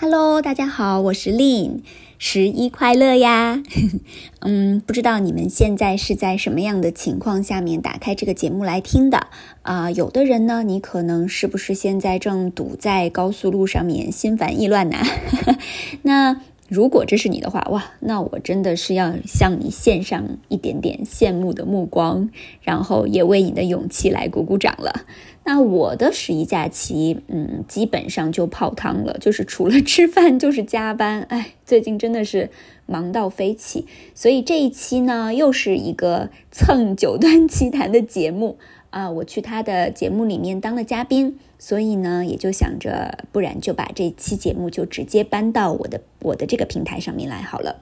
Hello，大家好，我是 Lin，十一快乐呀！嗯，不知道你们现在是在什么样的情况下面打开这个节目来听的啊？有的人呢，你可能是不是现在正堵在高速路上面，心烦意乱呢？那。如果这是你的话，哇，那我真的是要向你献上一点点羡慕的目光，然后也为你的勇气来鼓鼓掌了。那我的十一假期，嗯，基本上就泡汤了，就是除了吃饭就是加班，哎，最近真的是忙到飞起。所以这一期呢，又是一个蹭九段奇谈的节目啊，我去他的节目里面当了嘉宾。所以呢，也就想着，不然就把这期节目就直接搬到我的我的这个平台上面来好了。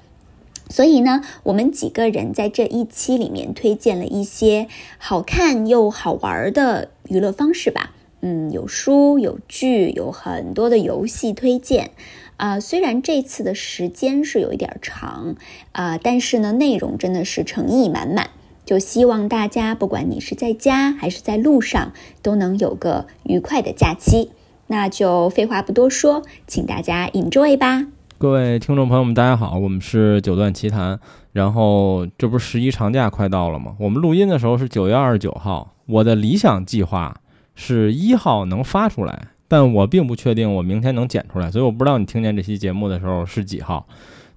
所以呢，我们几个人在这一期里面推荐了一些好看又好玩的娱乐方式吧。嗯，有书有剧，有很多的游戏推荐。啊，虽然这次的时间是有一点长啊，但是呢，内容真的是诚意满满。就希望大家，不管你是在家还是在路上，都能有个愉快的假期。那就废话不多说，请大家 enjoy 吧。各位听众朋友们，大家好，我们是九段奇谈。然后这不是十一长假快到了吗？我们录音的时候是九月二十九号。我的理想计划是一号能发出来，但我并不确定我明天能剪出来，所以我不知道你听见这期节目的时候是几号。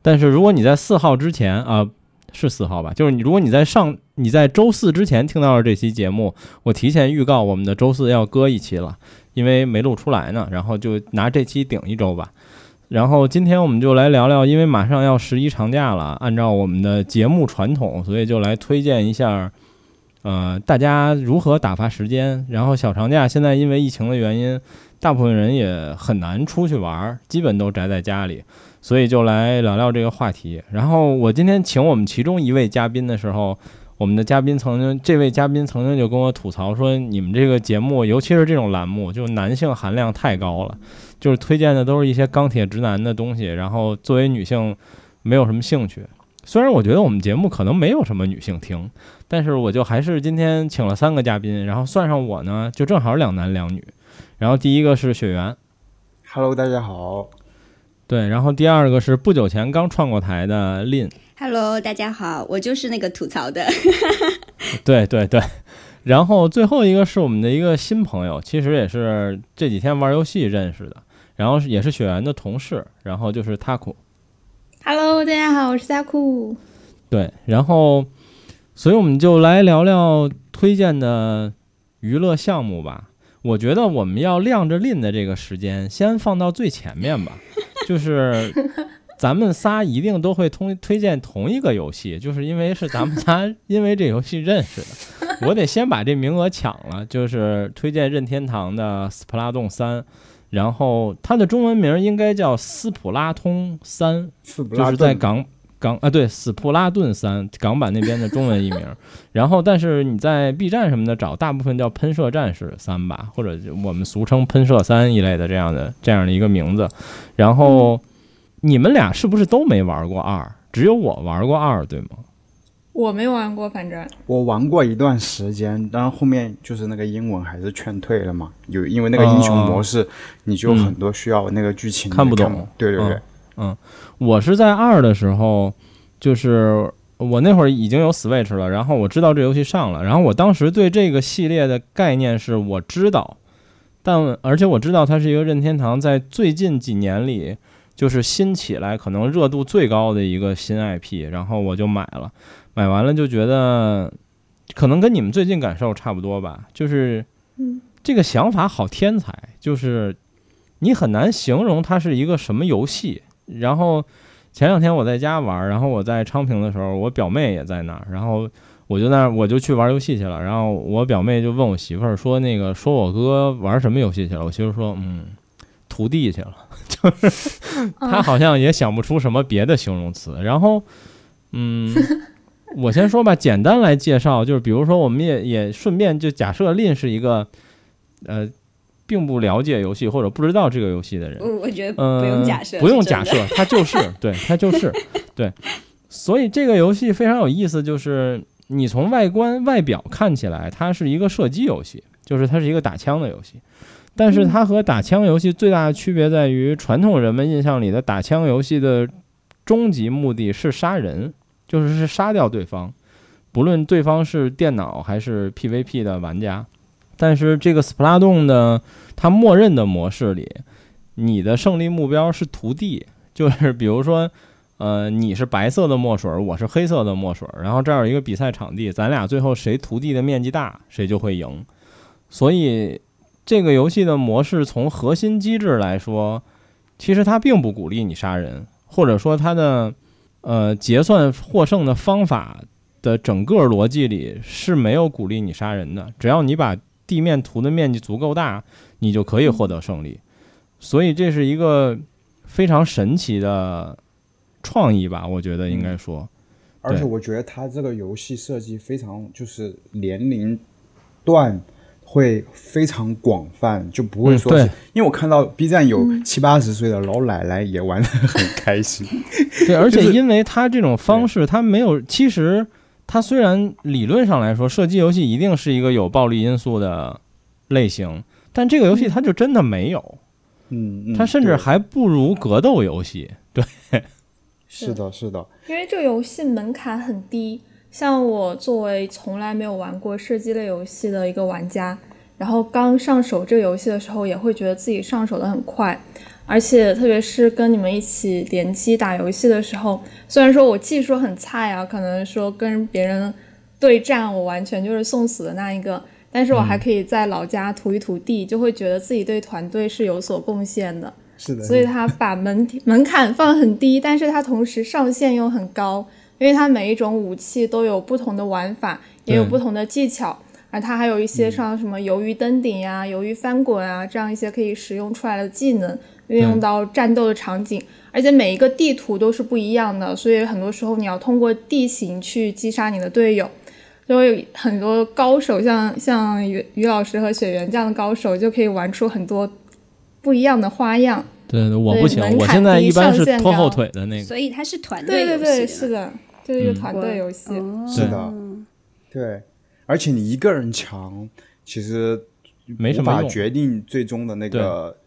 但是如果你在四号之前啊。是四号吧？就是你，如果你在上你在周四之前听到了这期节目，我提前预告我们的周四要搁一期了，因为没录出来呢。然后就拿这期顶一周吧。然后今天我们就来聊聊，因为马上要十一长假了，按照我们的节目传统，所以就来推荐一下，呃，大家如何打发时间。然后小长假现在因为疫情的原因，大部分人也很难出去玩，基本都宅在家里。所以就来聊聊这个话题。然后我今天请我们其中一位嘉宾的时候，我们的嘉宾曾经，这位嘉宾曾经就跟我吐槽说：“你们这个节目，尤其是这种栏目，就男性含量太高了，就是推荐的都是一些钢铁直男的东西，然后作为女性没有什么兴趣。虽然我觉得我们节目可能没有什么女性听，但是我就还是今天请了三个嘉宾，然后算上我呢，就正好两男两女。然后第一个是雪原，Hello，大家好。对，然后第二个是不久前刚创过台的 Lin。Hello，大家好，我就是那个吐槽的。对对对，然后最后一个是我们的一个新朋友，其实也是这几天玩游戏认识的，然后也是雪原的同事，然后就是 Taku。Hello，大家好，我是 Taku。对，然后，所以我们就来聊聊推荐的娱乐项目吧。我觉得我们要亮着 Lin 的这个时间先放到最前面吧，就是咱们仨一定都会通推荐同一个游戏，就是因为是咱们仨 因为这游戏认识的，我得先把这名额抢了，就是推荐任天堂的《斯普拉洞三》，然后它的中文名应该叫《斯普拉通三》，就是在港。港啊，对，死普拉顿三港版那边的中文译名，然后但是你在 B 站什么的找，大部分叫喷射战士三吧，或者我们俗称喷射三一类的这样的这样的一个名字。然后你们俩是不是都没玩过二？只有我玩过二，对吗？我没玩过，反正我玩过一段时间，然后后面就是那个英文还是劝退了嘛，有因为那个英雄模式，你就很多需要那个剧情看不懂，对对对。嗯，我是在二的时候，就是我那会儿已经有 Switch 了，然后我知道这游戏上了，然后我当时对这个系列的概念是我知道，但而且我知道它是一个任天堂在最近几年里就是新起来可能热度最高的一个新 IP，然后我就买了，买完了就觉得可能跟你们最近感受差不多吧，就是这个想法好天才，就是你很难形容它是一个什么游戏。然后前两天我在家玩，然后我在昌平的时候，我表妹也在那儿，然后我就那我就去玩游戏去了。然后我表妹就问我媳妇儿说：“那个说我哥玩什么游戏去了？”我媳妇说：“嗯，徒弟去了。”就是他好像也想不出什么别的形容词。然后，嗯，我先说吧，简单来介绍，就是比如说，我们也也顺便就假设令是一个，呃。并不了解游戏或者不知道这个游戏的人，我我觉得不用假设，不用假设，它就是 对，它就是对。所以这个游戏非常有意思，就是你从外观外表看起来，它是一个射击游戏，就是它是一个打枪的游戏。但是它和打枪游戏最大的区别在于，传统人们印象里的打枪游戏的终极目的是杀人，就是是杀掉对方，不论对方是电脑还是 PVP 的玩家。但是这个 Splatoon 呢，它默认的模式里，你的胜利目标是涂地，就是比如说，呃，你是白色的墨水，我是黑色的墨水，然后这儿有一个比赛场地，咱俩最后谁涂地的面积大，谁就会赢。所以。这个游戏的模式从核心机制来说，其实它并不鼓励你杀人，或者说它的呃结算获胜的方法的整个逻辑里是没有鼓励你杀人的。只要你把地面图的面积足够大，你就可以获得胜利。所以这是一个非常神奇的创意吧？我觉得应该说。而且我觉得它这个游戏设计非常就是年龄段。会非常广泛，就不会说是，因为我看到 B 站有七八十岁的老奶奶也玩的很开心。对，而且因为它这种方式，它没有，其实它虽然理论上来说，射击游戏一定是一个有暴力因素的类型，但这个游戏它就真的没有。嗯，它甚至还不如格斗游戏。对，是的，是的，因为这个游戏门槛很低。像我作为从来没有玩过射击类游戏的一个玩家，然后刚上手这个游戏的时候，也会觉得自己上手的很快，而且特别是跟你们一起联机打游戏的时候，虽然说我技术很菜啊，可能说跟别人对战我完全就是送死的那一个，但是我还可以在老家涂一涂地，就会觉得自己对团队是有所贡献的。是的，所以他把门门槛放很低，但是他同时上限又很高。因为他每一种武器都有不同的玩法，也有不同的技巧，而它还有一些像什么鱿鱼登顶呀、鱿鱼翻滚啊这样一些可以使用出来的技能，运用到战斗的场景，而且每一个地图都是不一样的，所以很多时候你要通过地形去击杀你的队友，就有很多高手，像像于于老师和雪原这样的高手，就可以玩出很多不一样的花样。对，我不行，我现在一般是拖后腿的那个，所以它是团队游戏，对对对，是的。就是一个团队游戏，是的，对，而且你一个人强，其实没什么决定最终的那个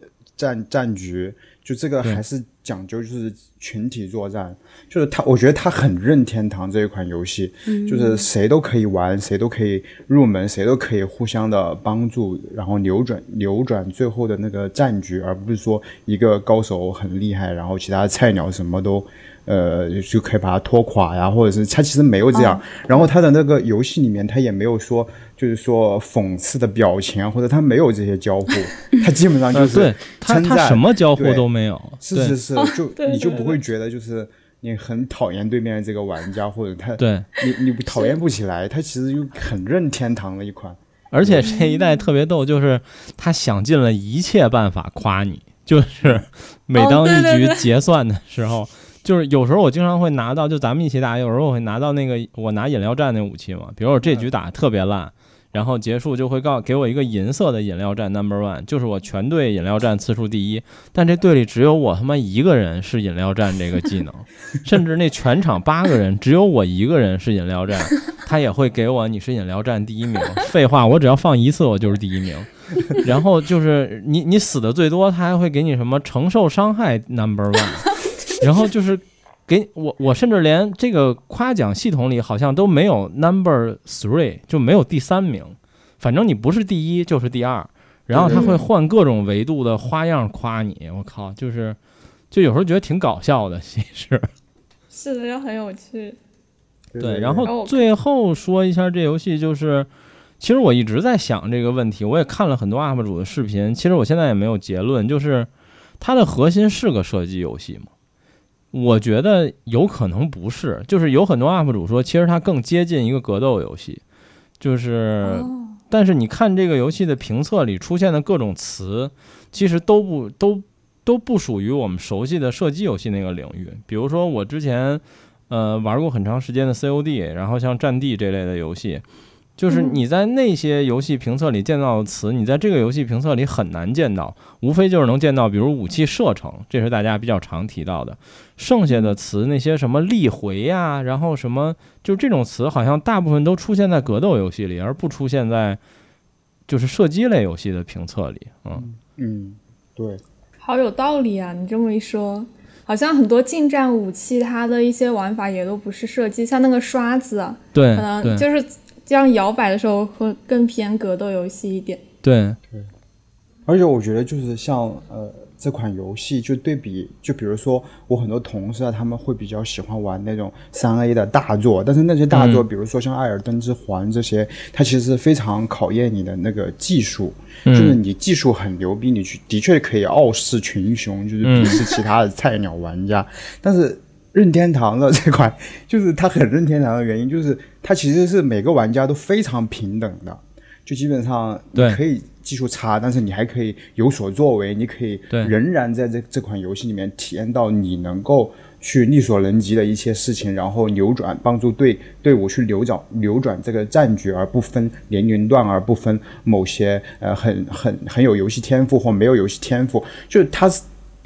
战战局，就这个还是讲究就是群体作战，就是他，我觉得他很任天堂这一款游戏，就是谁都可以玩，谁都可以入门，谁都可以互相的帮助，然后扭转扭转最后的那个战局，而不是说一个高手很厉害，然后其他菜鸟什么都。呃，就可以把它拖垮呀，或者是他其实没有这样。然后他的那个游戏里面，他也没有说，就是说讽刺的表情，或者他没有这些交互，他基本上就是称赞，什么交互都没有。是是是，就你就不会觉得就是你很讨厌对面的这个玩家，或者他对你你讨厌不起来。他其实又很任天堂的一款，而且这一代特别逗，就是他想尽了一切办法夸你，就是每当一局结算的时候。就是有时候我经常会拿到，就咱们一起打，有时候我会拿到那个我拿饮料站那武器嘛。比如我这局打特别烂，然后结束就会告给我一个银色的饮料站 number one，就是我全队饮料站次数第一。但这队里只有我他妈一个人是饮料站这个技能，甚至那全场八个人只有我一个人是饮料站，他也会给我你是饮料站第一名。废话，我只要放一次我就是第一名。然后就是你你死的最多，他还会给你什么承受伤害 number one。然后就是给我，我甚至连这个夸奖系统里好像都没有 number three，就没有第三名。反正你不是第一就是第二。然后他会换各种维度的花样夸你。我靠，就是就有时候觉得挺搞笑的，其实。是的，就很有趣。对，然后最后说一下这游戏，就是其实我一直在想这个问题，我也看了很多 UP 主的视频，其实我现在也没有结论，就是它的核心是个射击游戏吗？我觉得有可能不是，就是有很多 UP 主说，其实它更接近一个格斗游戏，就是，但是你看这个游戏的评测里出现的各种词，其实都不都都不属于我们熟悉的射击游戏那个领域。比如说我之前呃玩过很长时间的 COD，然后像战地这类的游戏。就是你在那些游戏评测里见到的词，你在这个游戏评测里很难见到，无非就是能见到，比如武器射程，这是大家比较常提到的。剩下的词，那些什么力回呀，然后什么，就这种词，好像大部分都出现在格斗游戏里，而不出现在就是射击类游戏的评测里。嗯，嗯，对，好有道理啊！你这么一说，好像很多近战武器它的一些玩法也都不是射击，像那个刷子，对，可能就是这样摇摆的时候会更偏格斗游戏一点。对对，而且我觉得就是像呃。这款游戏就对比，就比如说我很多同事啊，他们会比较喜欢玩那种三 A 的大作，但是那些大作，比如说像《艾尔登之环》这些，它其实非常考验你的那个技术，就是你技术很牛逼，你去的确可以傲视群雄，就是鄙视其他的菜鸟玩家。但是任天堂的这款，就是它很任天堂的原因，就是它其实是每个玩家都非常平等的，就基本上你可以。技术差，但是你还可以有所作为，你可以仍然在这这款游戏里面体验到你能够去力所能及的一些事情，然后扭转，帮助队队伍去扭转扭转这个战局，而不分年龄段，而不分某些呃很很很有游戏天赋或没有游戏天赋，就是他，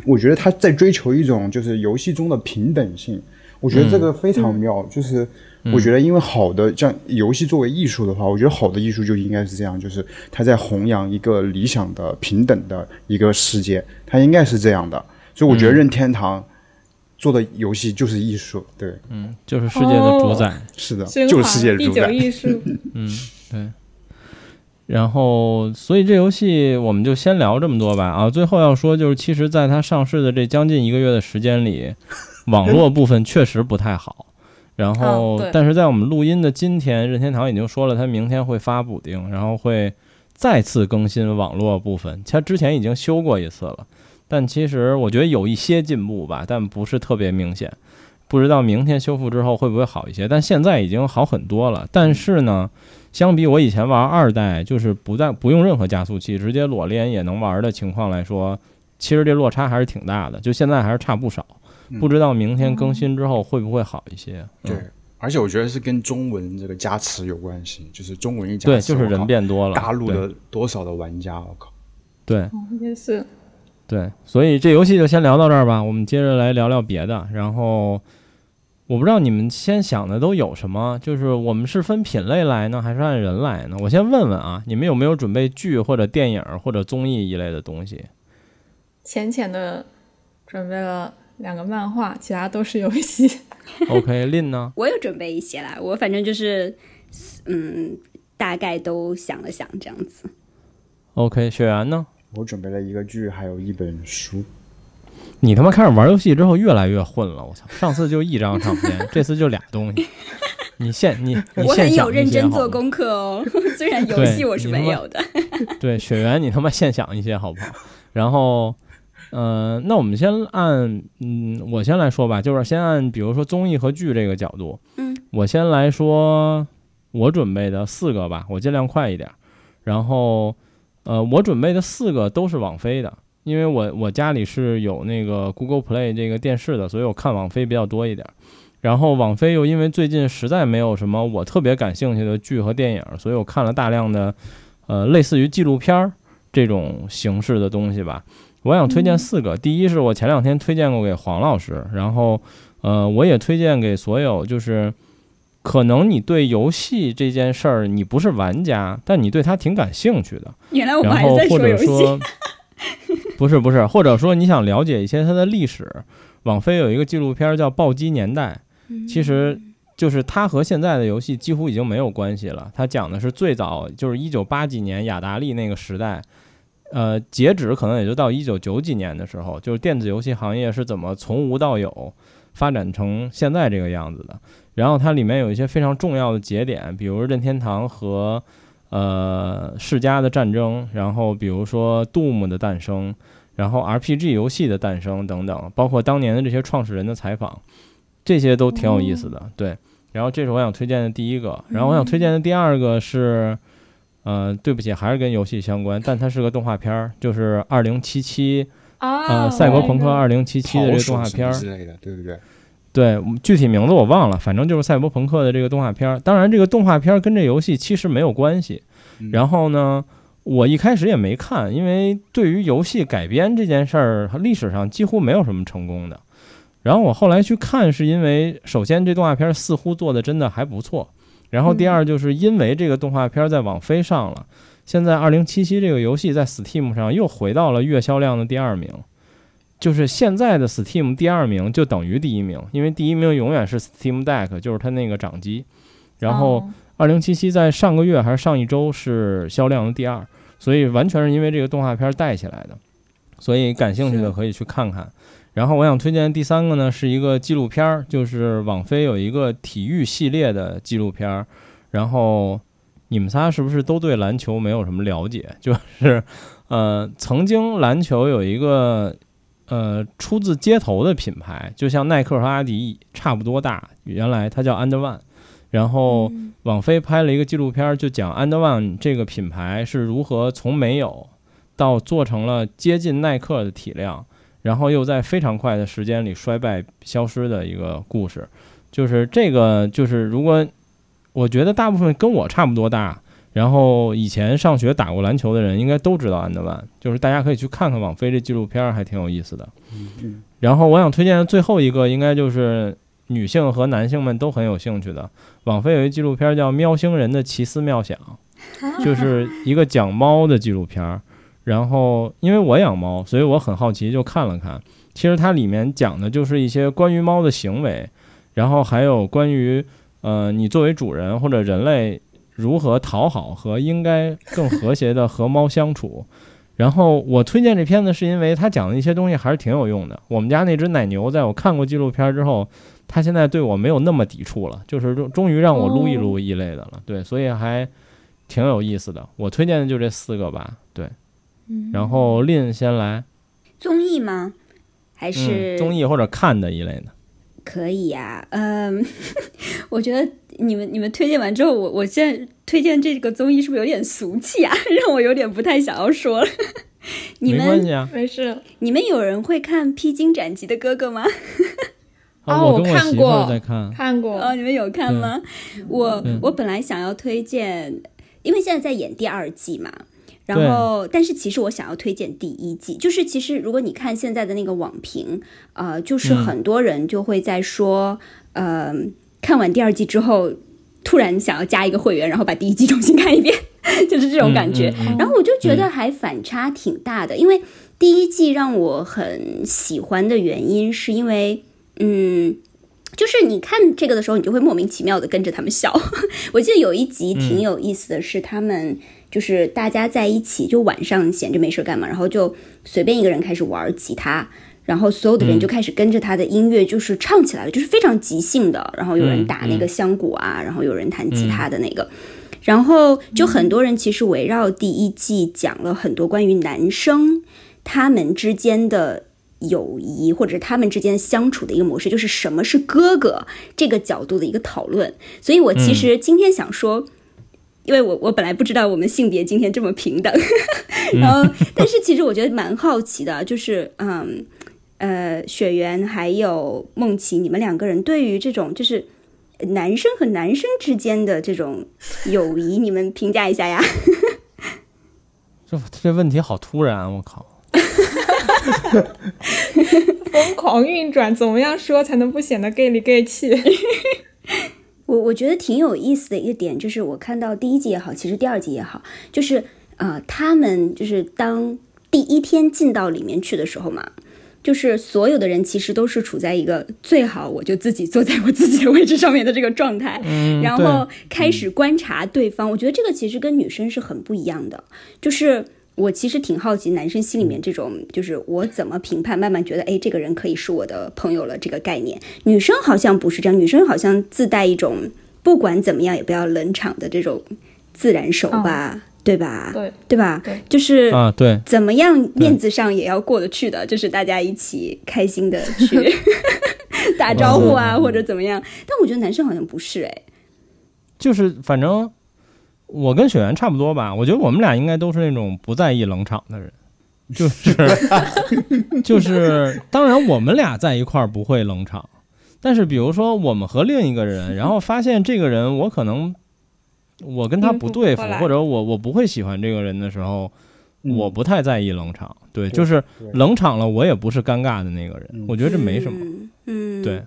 我觉得他在追求一种就是游戏中的平等性，我觉得这个非常妙，就是。我觉得，因为好的像游戏作为艺术的话，我觉得好的艺术就应该是这样，就是他在弘扬一个理想的平等的一个世界，它应该是这样的。所以我觉得任天堂做的游戏就是艺术，对，嗯，就是世界的主宰，是的，就是世界的主宰。艺术，嗯，对。然后，所以这游戏我们就先聊这么多吧。啊，最后要说就是，其实在它上市的这将近一个月的时间里，网络部分确实不太好。然后，但是在我们录音的今天，任天堂已经说了，它明天会发补丁，然后会再次更新网络部分。它之前已经修过一次了，但其实我觉得有一些进步吧，但不是特别明显。不知道明天修复之后会不会好一些？但现在已经好很多了。但是呢，相比我以前玩二代，就是不在不用任何加速器，直接裸连也能玩的情况来说，其实这落差还是挺大的。就现在还是差不少。不知道明天更新之后会不会好一些？对，而且我觉得是跟中文这个加持有关系，就是中文一加持，对，就是人变多了，大陆的多少的玩家，我靠，对，也是，对，所以这游戏就先聊到这儿吧，我们接着来聊聊别的。然后我不知道你们先想的都有什么，就是我们是分品类来呢，还是按人来呢？我先问问啊，你们有没有准备剧或者电影或者综艺一类的东西？浅浅的准备了。两个漫画，其他都是游戏。OK，Lin 呢？我有准备一些啦，我反正就是，嗯，大概都想了想这样子。OK，雪原呢？我准备了一个剧，还有一本书。你他妈开始玩游戏之后越来越混了，我操！上次就一张唱片，这次就俩东西。你现你 你我很有认真做功课哦，虽然游戏我是没有的。对，雪原，你他妈现想一些好不好？然后。呃，那我们先按，嗯，我先来说吧，就是先按，比如说综艺和剧这个角度，嗯，我先来说我准备的四个吧，我尽量快一点。然后，呃，我准备的四个都是网飞的，因为我我家里是有那个 Google Play 这个电视的，所以我看网飞比较多一点。然后网飞又因为最近实在没有什么我特别感兴趣的剧和电影，所以我看了大量的，呃，类似于纪录片儿这种形式的东西吧。我想推荐四个，第一是我前两天推荐过给黄老师，然后，呃，我也推荐给所有，就是可能你对游戏这件事儿你不是玩家，但你对他挺感兴趣的。原来我们还在说游戏。不是不是，或者说你想了解一些它的历史，网飞有一个纪录片叫《暴击年代》，其实就是它和现在的游戏几乎已经没有关系了。它讲的是最早就是一九八几年雅达利那个时代。呃，截止可能也就到一九九几年的时候，就是电子游戏行业是怎么从无到有发展成现在这个样子的。然后它里面有一些非常重要的节点，比如任天堂和呃世家的战争，然后比如说 Doom 的诞生，然后 RPG 游戏的诞生等等，包括当年的这些创始人的采访，这些都挺有意思的。对，然后这是我想推荐的第一个，然后我想推荐的第二个是。呃，对不起，还是跟游戏相关，但它是个动画片儿，就是二零七七啊，赛博朋克二零七七的这个动画片儿之类的，对不对？对，具体名字我忘了，反正就是赛博朋克的这个动画片儿。当然，这个动画片儿跟这游戏其实没有关系。然后呢，我一开始也没看，因为对于游戏改编这件事儿，历史上几乎没有什么成功的。然后我后来去看，是因为首先这动画片似乎做的真的还不错。然后第二就是因为这个动画片在网飞上了，现在二零七七这个游戏在 Steam 上又回到了月销量的第二名，就是现在的 Steam 第二名就等于第一名，因为第一名永远是 Steam Deck，就是它那个掌机。然后二零七七在上个月还是上一周是销量的第二，所以完全是因为这个动画片带起来的。所以感兴趣的可以去看看。然后我想推荐第三个呢，是一个纪录片儿，就是网飞有一个体育系列的纪录片儿。然后你们仨是不是都对篮球没有什么了解？就是，呃，曾经篮球有一个呃出自街头的品牌，就像耐克和阿迪差不多大，原来它叫 And One。然后网飞拍了一个纪录片，就讲 And One 这个品牌是如何从没有到做成了接近耐克的体量。然后又在非常快的时间里衰败消失的一个故事，就是这个，就是如果我觉得大部分跟我差不多大，然后以前上学打过篮球的人，应该都知道安德万，就是大家可以去看看网飞这纪录片，还挺有意思的。然后我想推荐的最后一个，应该就是女性和男性们都很有兴趣的，网飞有一纪录片叫《喵星人的奇思妙想》，就是一个讲猫的纪录片。然后，因为我养猫，所以我很好奇，就看了看。其实它里面讲的就是一些关于猫的行为，然后还有关于，呃，你作为主人或者人类如何讨好和应该更和谐的和猫相处。然后我推荐这片子是因为他讲的一些东西还是挺有用的。我们家那只奶牛在我看过纪录片之后，它现在对我没有那么抵触了，就是终终于让我撸一撸一类的了。对，所以还挺有意思的。我推荐的就这四个吧。对。然后令先来，综艺吗？还是综艺或者看的一类的？可以呀，嗯，我觉得你们你们推荐完之后，我我现在推荐这个综艺是不是有点俗气啊？让我有点不太想要说了。你们没关系啊，没事。你们有人会看《披荆斩棘的哥哥》吗？哦，我看过，在看，看过。哦，你们有看吗？我我本来想要推荐，因为现在在演第二季嘛。然后，但是其实我想要推荐第一季，就是其实如果你看现在的那个网评，呃，就是很多人就会在说，呃，看完第二季之后，突然想要加一个会员，然后把第一季重新看一遍，就是这种感觉。然后我就觉得还反差挺大的，因为第一季让我很喜欢的原因，是因为，嗯，就是你看这个的时候，你就会莫名其妙的跟着他们笑。我记得有一集挺有意思的是他们。就是大家在一起，就晚上闲着没事干嘛，然后就随便一个人开始玩吉他，然后所有的人就开始跟着他的音乐，就是唱起来了，就是非常即兴的。然后有人打那个香鼓啊，然后有人弹吉他的那个，然后就很多人其实围绕第一季讲了很多关于男生他们之间的友谊，或者是他们之间相处的一个模式，就是什么是哥哥这个角度的一个讨论。所以我其实今天想说。因为我我本来不知道我们性别今天这么平等，然后但是其实我觉得蛮好奇的，就是嗯呃雪原还有梦琪，你们两个人对于这种就是男生和男生之间的这种友谊，你们评价一下呀？这这问题好突然，我靠！疯狂运转，怎么样说才能不显得 gay 里 gay 气？我我觉得挺有意思的一个点，就是我看到第一集也好，其实第二集也好，就是呃，他们就是当第一天进到里面去的时候嘛，就是所有的人其实都是处在一个最好我就自己坐在我自己的位置上面的这个状态，然后开始观察对方。我觉得这个其实跟女生是很不一样的，就是。我其实挺好奇，男生心里面这种就是我怎么评判，慢慢觉得哎，这个人可以是我的朋友了这个概念。女生好像不是这样，女生好像自带一种不管怎么样也不要冷场的这种自然手吧，对吧？对对吧？对就是啊，对，怎么样面子上也要过得去的，就是大家一起开心的去 打招呼啊，或者怎么样。但我觉得男生好像不是哎，就是反正。我跟雪原差不多吧，我觉得我们俩应该都是那种不在意冷场的人，就是 就是，当然我们俩在一块儿不会冷场，但是比如说我们和另一个人，然后发现这个人我可能我跟他不对付，或者我我不会喜欢这个人的时候，我不太在意冷场，对，就是冷场了我也不是尴尬的那个人，我觉得这没什么，嗯，对，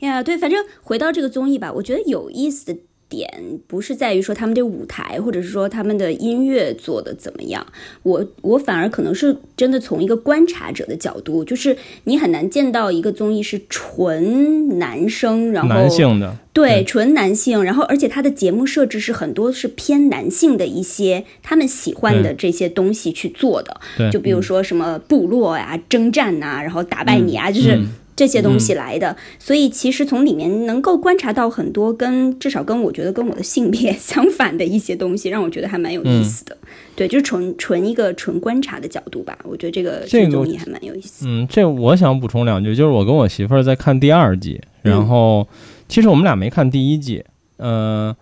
呀，对，反正回到这个综艺吧，我觉得有意思的。点不是在于说他们的舞台，或者是说他们的音乐做的怎么样，我我反而可能是真的从一个观察者的角度，就是你很难见到一个综艺是纯男生，然后男性的对纯男性，然后而且他的节目设置是很多是偏男性的一些他们喜欢的这些东西去做的，就比如说什么部落呀、征战呐，然后打败你啊，就是。这些东西来的，所以其实从里面能够观察到很多跟至少跟我觉得跟我的性别相反的一些东西，让我觉得还蛮有意思的。对，就是纯纯一个纯观察的角度吧，我觉得这个这个综艺还蛮有意思。嗯，这我想补充两句，就是我跟我媳妇儿在看第二季，然后其实我们俩没看第一季，呃，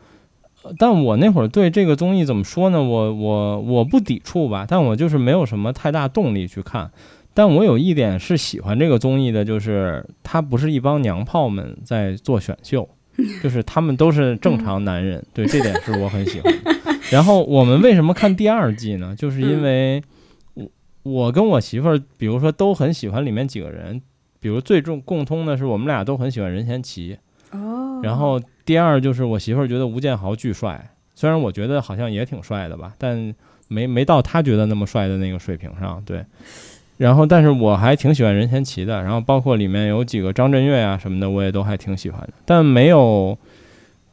但我那会儿对这个综艺怎么说呢？我我我不抵触吧，但我就是没有什么太大动力去看。但我有一点是喜欢这个综艺的，就是他不是一帮娘炮们在做选秀，就是他们都是正常男人，对这点是我很喜欢。然后我们为什么看第二季呢？就是因为我我跟我媳妇儿，比如说都很喜欢里面几个人，比如最重共通的是我们俩都很喜欢任贤齐。哦。然后第二就是我媳妇儿觉得吴建豪巨帅，虽然我觉得好像也挺帅的吧，但没没到他觉得那么帅的那个水平上，对。然后，但是我还挺喜欢任贤齐的，然后包括里面有几个张震岳啊什么的，我也都还挺喜欢的。但没有，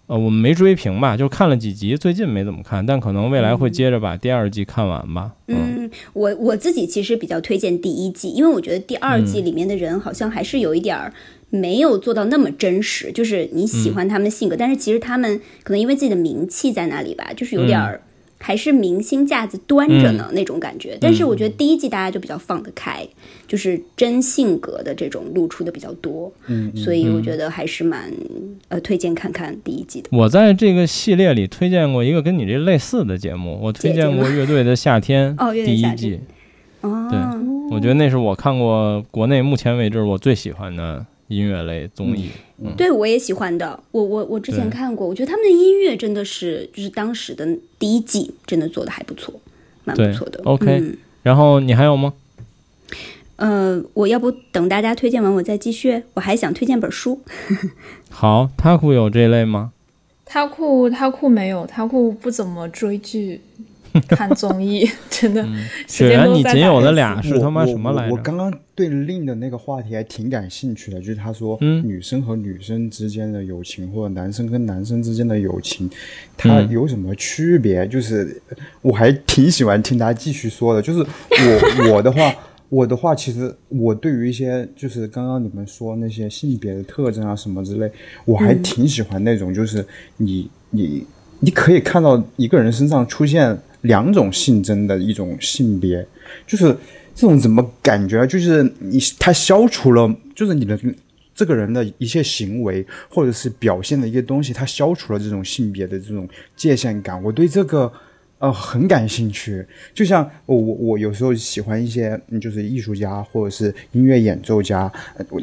呃，我们没追评吧，就看了几集，最近没怎么看，但可能未来会接着把第二季看完吧。嗯，我我自己其实比较推荐第一季，因为我觉得第二季里面的人好像还是有一点儿没有做到那么真实，就是你喜欢他们的性格，但是其实他们可能因为自己的名气在那里吧，就是有点儿。还是明星架子端着呢那种感觉，但是我觉得第一季大家就比较放得开，就是真性格的这种露出的比较多，嗯，所以我觉得还是蛮呃推荐看看第一季的。我在这个系列里推荐过一个跟你这类似的节目，我推荐过《乐队的夏天哦》第一季，哦，对，我觉得那是我看过国内目前为止我最喜欢的。音乐类综艺，嗯对我也喜欢的。我我我之前看过，我觉得他们的音乐真的是，就是当时的第一季真的做的还不错，蛮不错的。OK，然后你还有吗？呃，我要不等大家推荐完，我再继续。我还想推荐本书。好，他库有这类吗？他库他库没有，他库不怎么追剧。看综艺 真的，雪原，你仅有的俩是他妈什么来着？我刚刚对令的那个话题还挺感兴趣的，就是他说，女生和女生之间的友情，或者男生跟男生之间的友情，它有什么区别？就是我还挺喜欢听他继续说的。就是我我的话，我的话，其实我对于一些就是刚刚你们说那些性别的特征啊什么之类，我还挺喜欢那种，就是你你你可以看到一个人身上出现。两种性征的一种性别，就是这种怎么感觉？就是你他消除了，就是你的这个人的一些行为或者是表现的一些东西，他消除了这种性别的这种界限感。我对这个。呃，很感兴趣，就像我我有时候喜欢一些，就是艺术家或者是音乐演奏家，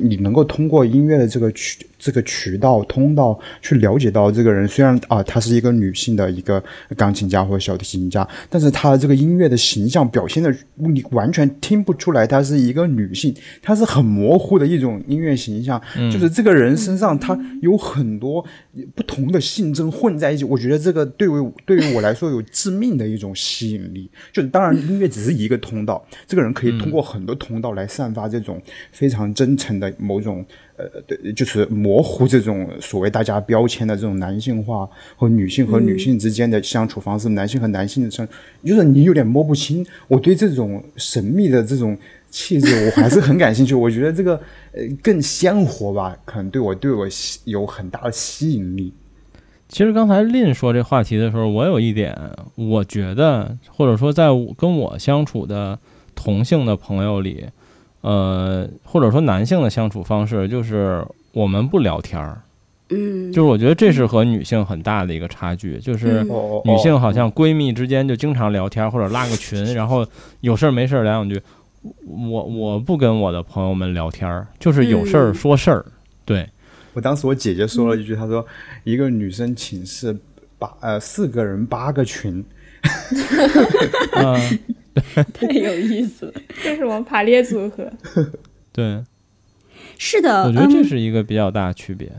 你能够通过音乐的这个曲这个渠道通道去了解到这个人，虽然啊，她是一个女性的一个钢琴家或者小提琴家，但是她的这个音乐的形象表现的，你完全听不出来她是一个女性，她是很模糊的一种音乐形象，就是这个人身上她有很多不同的性征混在一起，我觉得这个对于对于我来说有致命。的一种吸引力，就当然音乐只是一个通道，这个人可以通过很多通道来散发这种非常真诚的某种呃，对，就是模糊这种所谓大家标签的这种男性化和女性和女性之间的相处方式，男性和男性的相，就是你有点摸不清。我对这种神秘的这种气质，我还是很感兴趣。我觉得这个呃更鲜活吧，可能对我对我有很大的吸引力。其实刚才令说这话题的时候，我有一点，我觉得或者说在跟我相处的同性的朋友里，呃，或者说男性的相处方式，就是我们不聊天儿，嗯，就是我觉得这是和女性很大的一个差距，就是女性好像闺蜜之间就经常聊天或者拉个群，然后有事儿没事儿聊两句，我我不跟我的朋友们聊天儿，就是有事儿说事儿，对。我当时我姐姐说了一句，她说一个女生寝室八呃四个人八个群，太有意思了，这是我们排列组合？对，是的，我觉得这是一个比较大的区别。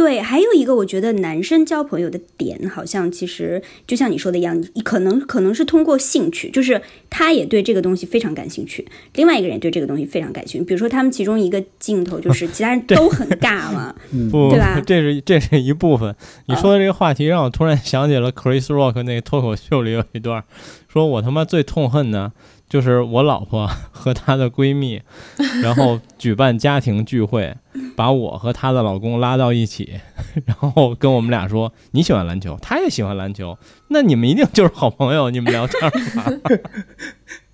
对，还有一个，我觉得男生交朋友的点，好像其实就像你说的一样，可能可能是通过兴趣，就是他也对这个东西非常感兴趣，另外一个人对这个东西非常感兴趣。比如说他们其中一个镜头就 是其他人都很尬嘛，不，对吧？这是这是一部分。你说的这个话题让我突然想起了 Chris Rock 那个脱口秀里有一段，说我他妈最痛恨的。就是我老婆和她的闺蜜，然后举办家庭聚会，把我和她的老公拉到一起，然后跟我们俩说：“你喜欢篮球，她也喜欢篮球，那你们一定就是好朋友，你们聊天吧。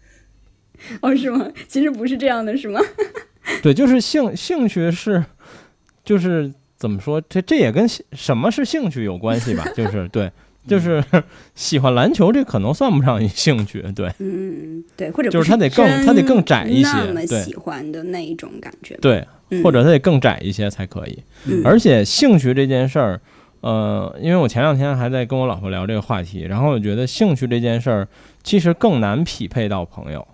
哦，是吗？其实不是这样的，是吗？对，就是兴兴趣是，就是怎么说？这这也跟什么是兴趣有关系吧？就是对。就是喜欢篮球，这可能算不上一兴趣，对，嗯，对，或者就是他得更他得更窄一些，那么喜欢的那一种感觉，对，或者他得更窄一些才可以。而且兴趣这件事儿，呃，因为我前两天还在跟我老婆聊这个话题，然后我觉得兴趣这件事儿其实更难匹配到朋友。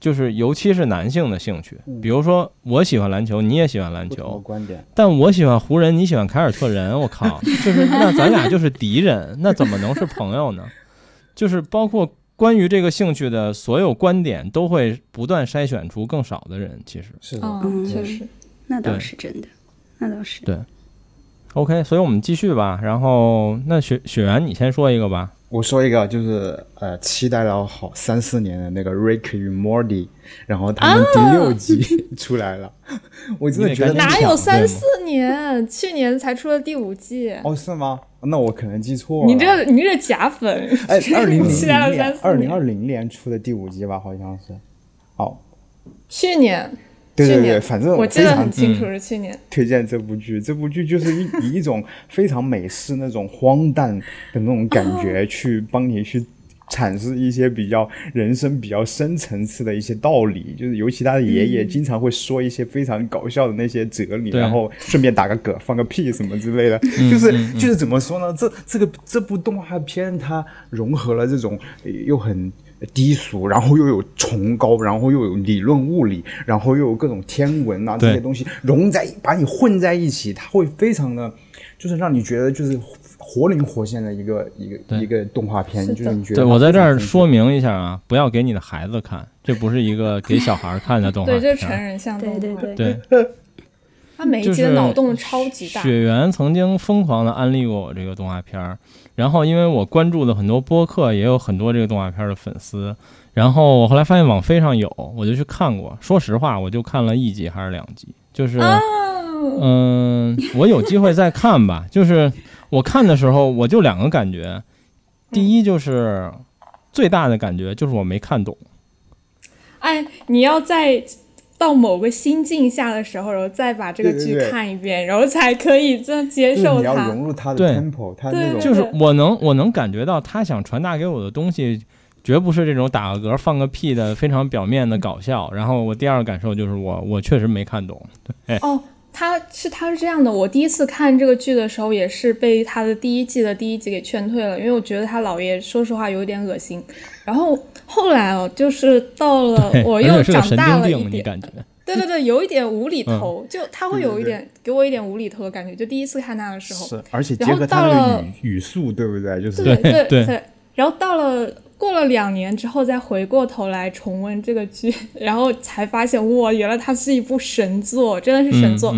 就是，尤其是男性的兴趣，比如说我喜欢篮球，你也喜欢篮球，观点。但我喜欢湖人，你喜欢凯尔特人，我靠，就是那咱俩就是敌人，那怎么能是朋友呢？就是包括关于这个兴趣的所有观点，都会不断筛选出更少的人。其实是的，嗯，确实，那倒是真的，那倒是对。OK，所以我们继续吧。然后那雪雪原，你先说一个吧。我说一个，就是呃，期待了好三四年的那个《Rick 与 Morty》，然后他们第六集 出来了，我真的觉得哪有三四年？去年才出了第五季。哦，是吗？那我可能记错了。你这你这假粉！哎，二零零年，二零二零年出的第五季吧，好像是。哦，去年。对对对，反正我记得很清楚是去年推荐这部剧。这部剧就是以 以一种非常美式那种荒诞的那种感觉去帮你去阐释一些比较人生比较深层次的一些道理。就是尤其他的爷爷经常会说一些非常搞笑的那些哲理，然后顺便打个嗝、放个屁什么之类的。就是就是怎么说呢？这这个这部动画片它融合了这种又很。低俗，然后又有崇高，然后又有理论物理，然后又有各种天文啊这些东西融在把你混在一起，它会非常的，就是让你觉得就是活灵活现的一个一个一个动画片，就是你觉得。对我在这儿说明一下啊，不要给你的孩子看，这不是一个给小孩看的动画 片，对，这是成人向对对对对。他每一集的脑洞超级大。雪原曾经疯狂的安利过我这个动画片儿。然后，因为我关注的很多播客，也有很多这个动画片的粉丝。然后我后来发现网飞上有，我就去看过。说实话，我就看了一集还是两集，就是，嗯，我有机会再看吧。就是我看的时候，我就两个感觉，第一就是最大的感觉就是我没看懂。哎，你要在。到某个心境下的时候，然后再把这个剧看一遍，然后才可以这样接受它。你要融入他的 tempo，他那种就是我能我能感觉到他想传达给我的东西，绝不是这种打个嗝放个屁的非常表面的搞笑。然后我第二个感受就是我我确实没看懂。对哦，他是他是这样的，我第一次看这个剧的时候也是被他的第一季的第一集给劝退了，因为我觉得他姥爷说实话有点恶心。然后。后来哦，就是到了我又长大了一点，对对对，有一点无厘头，就他会有一点给我一点无厘头的感觉。就第一次看他的时候，是而且结合他的语语速，对不对？就是对对对。然后到了过了两年之后，再回过头来重温这个剧，然后才发现哇，原来它是一部神作，真的是神作。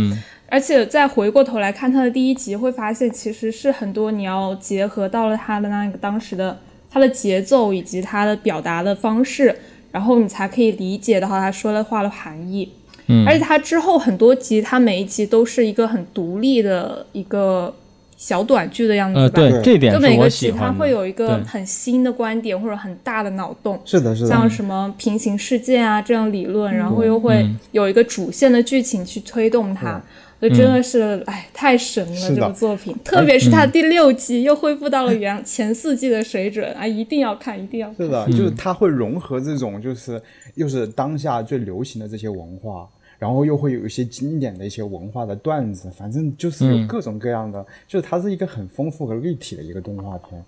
而且再回过头来看他的第一集，会发现其实是很多你要结合到了他的那个当时的。它的节奏以及它的表达的方式，然后你才可以理解到他说的话的含义。嗯，而且它之后很多集，它每一集都是一个很独立的一个小短剧的样子吧？呃，对，这点就每个集它会有一个很新的观点或者很大的脑洞。是的，是的。像什么平行世界啊这样理论，然后又会有一个主线的剧情去推动它。所以真的是，哎，太神了！这部作品，特别是它第六季又恢复到了原前四季的水准啊！一定要看，一定要看。是的，就是它会融合这种，就是又是当下最流行的这些文化，然后又会有一些经典的一些文化的段子，反正就是有各种各样的，就是它是一个很丰富和立体的一个动画片。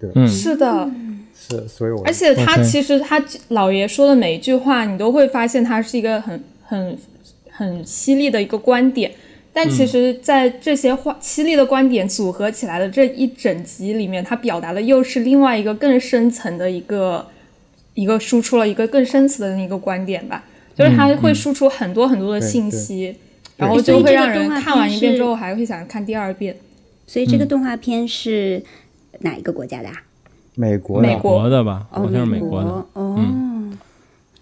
对，是的，是，所以我而且他其实他老爷说的每一句话，你都会发现他是一个很很很犀利的一个观点。但其实，在这些话犀利的观点组合起来的这一整集里面，它表达的又是另外一个更深层的一个一个输出了一个更深层的一个观点吧，就是它会输出很多很多的信息，然后就会让人看完一遍之后还会想看第二遍。所以这个动画片是哪一个国家的啊？美国，美国。的吧？哦，美国的。哦，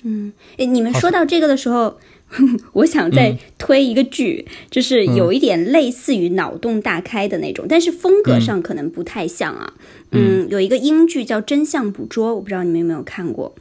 嗯，哎，你们说到这个的时候，我想再推一个剧，就是有一点类似于脑洞大开的那种，但是风格上可能不太像啊。嗯，有一个英剧叫《真相捕捉》，我不知道你们有没有看过，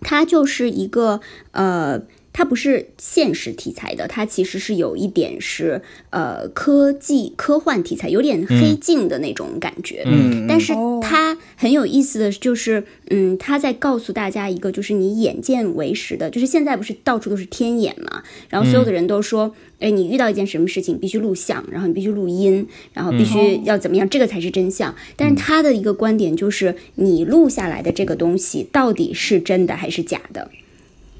它就是一个呃。它不是现实题材的，它其实是有一点是呃科技科幻题材，有点黑镜的那种感觉。嗯，但是它很有意思的就是，嗯，它在告诉大家一个，就是你眼见为实的，就是现在不是到处都是天眼嘛，然后所有的人都说，哎，你遇到一件什么事情必须录像，然后你必须录音，然后必须要怎么样，这个才是真相。但是他的一个观点就是，你录下来的这个东西到底是真的还是假的？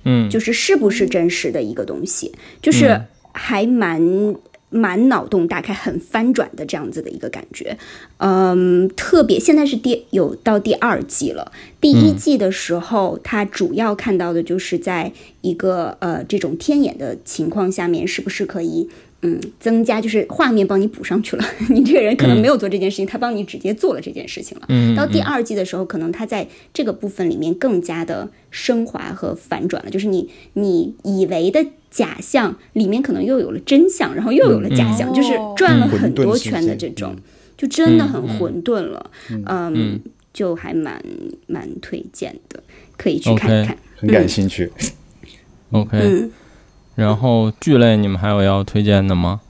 嗯，就是是不是真实的一个东西，就是还蛮蛮脑洞大开、很翻转的这样子的一个感觉。嗯，特别现在是第有到第二季了。第一季的时候，它主要看到的就是在一个呃这种天眼的情况下面，是不是可以。嗯，增加就是画面帮你补上去了。你这个人可能没有做这件事情，他帮你直接做了这件事情了。嗯，到第二季的时候，可能他在这个部分里面更加的升华和反转了。就是你你以为的假象里面，可能又有了真相，然后又有了假象，就是转了很多圈的这种，就真的很混沌了。嗯，就还蛮蛮推荐的，可以去看一看。很感兴趣。OK。然后剧类你们还有要推荐的吗？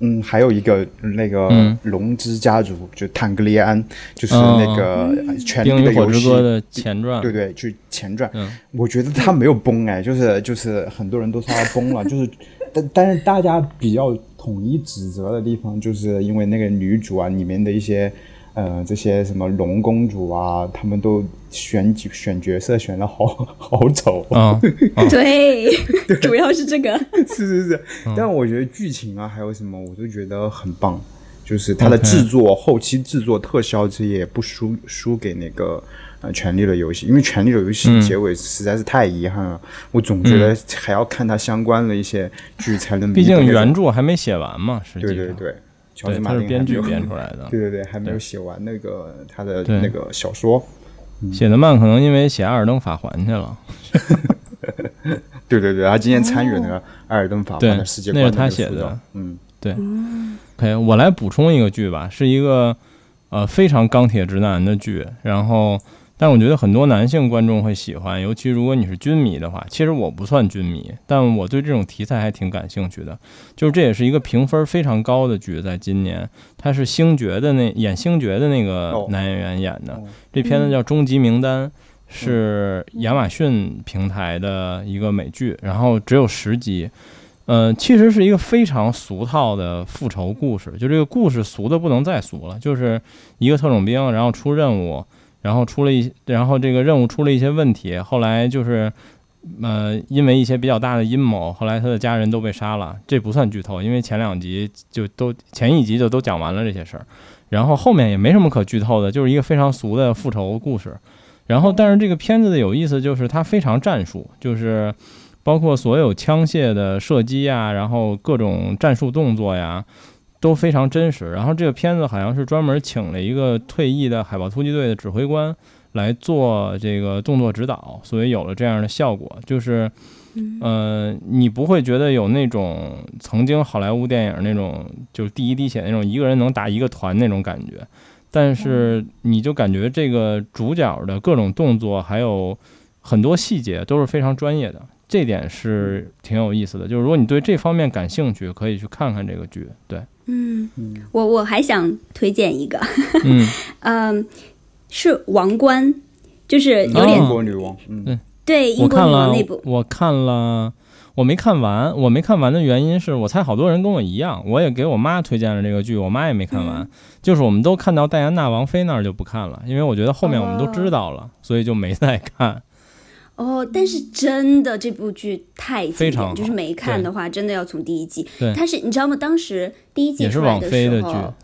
嗯，还有一个那个《龙之家族》，就坦格利安，就是那个《权力的游戏》的前传，对对，就前传。我觉得他没有崩哎，就是就是很多人都说他崩了，就是但但是大家比较统一指责的地方，就是因为那个女主啊里面的一些。呃，这些什么龙公主啊，他们都选选角色选的好好丑 啊！对，主要是这个。是是是，但我觉得剧情啊，还有什么，我都觉得很棒。就是它的制作、后期制作、特效这些也不输输给那个呃《权力的游戏》，因为《权力的游戏》结尾实在是太遗憾了。我总觉得还要看它相关的一些剧才能。毕竟原著还没写完嘛，实际。对对对。乔治马丁编剧编出来的，对对对，还没有写完那个他的那个小说，写的慢，可能因为写《艾尔登法环》去了。对对对，他今天参与那个《艾尔登法环》的世界观，那是他写的。嗯，对。OK，我来补充一个剧吧，是一个呃非常钢铁直男的剧，然后。但我觉得很多男性观众会喜欢，尤其如果你是军迷的话。其实我不算军迷，但我对这种题材还挺感兴趣的。就是这也是一个评分非常高的剧，在今年，他是星爵的那演星爵的那个男演员演的。这片子叫《终极名单》，是亚马逊平台的一个美剧，然后只有十集。嗯，其实是一个非常俗套的复仇故事，就这个故事俗的不能再俗了，就是一个特种兵，然后出任务。然后出了一些，然后这个任务出了一些问题，后来就是，呃，因为一些比较大的阴谋，后来他的家人都被杀了。这不算剧透，因为前两集就都前一集就都讲完了这些事儿，然后后面也没什么可剧透的，就是一个非常俗的复仇故事。然后，但是这个片子的有意思就是它非常战术，就是包括所有枪械的射击呀，然后各种战术动作呀。都非常真实，然后这个片子好像是专门请了一个退役的海豹突击队的指挥官来做这个动作指导，所以有了这样的效果。就是，呃，你不会觉得有那种曾经好莱坞电影那种就是第一滴血那种一个人能打一个团那种感觉，但是你就感觉这个主角的各种动作还有很多细节都是非常专业的，这点是挺有意思的。就是如果你对这方面感兴趣，可以去看看这个剧。对。嗯，我我还想推荐一个，嗯，嗯，是王冠，就是有点英国女王，嗯，对，英国女王那部，我看了，我没看完，我没看完的原因是我猜好多人跟我一样，我也给我妈推荐了这个剧，我妈也没看完，就是我们都看到戴安娜王妃那儿就不看了，因为我觉得后面我们都知道了，所以就没再看。哦，但是真的这部剧太经典，非常就是没看的话，真的要从第一季。对它是你知道吗？当时第一季出来的剧时候，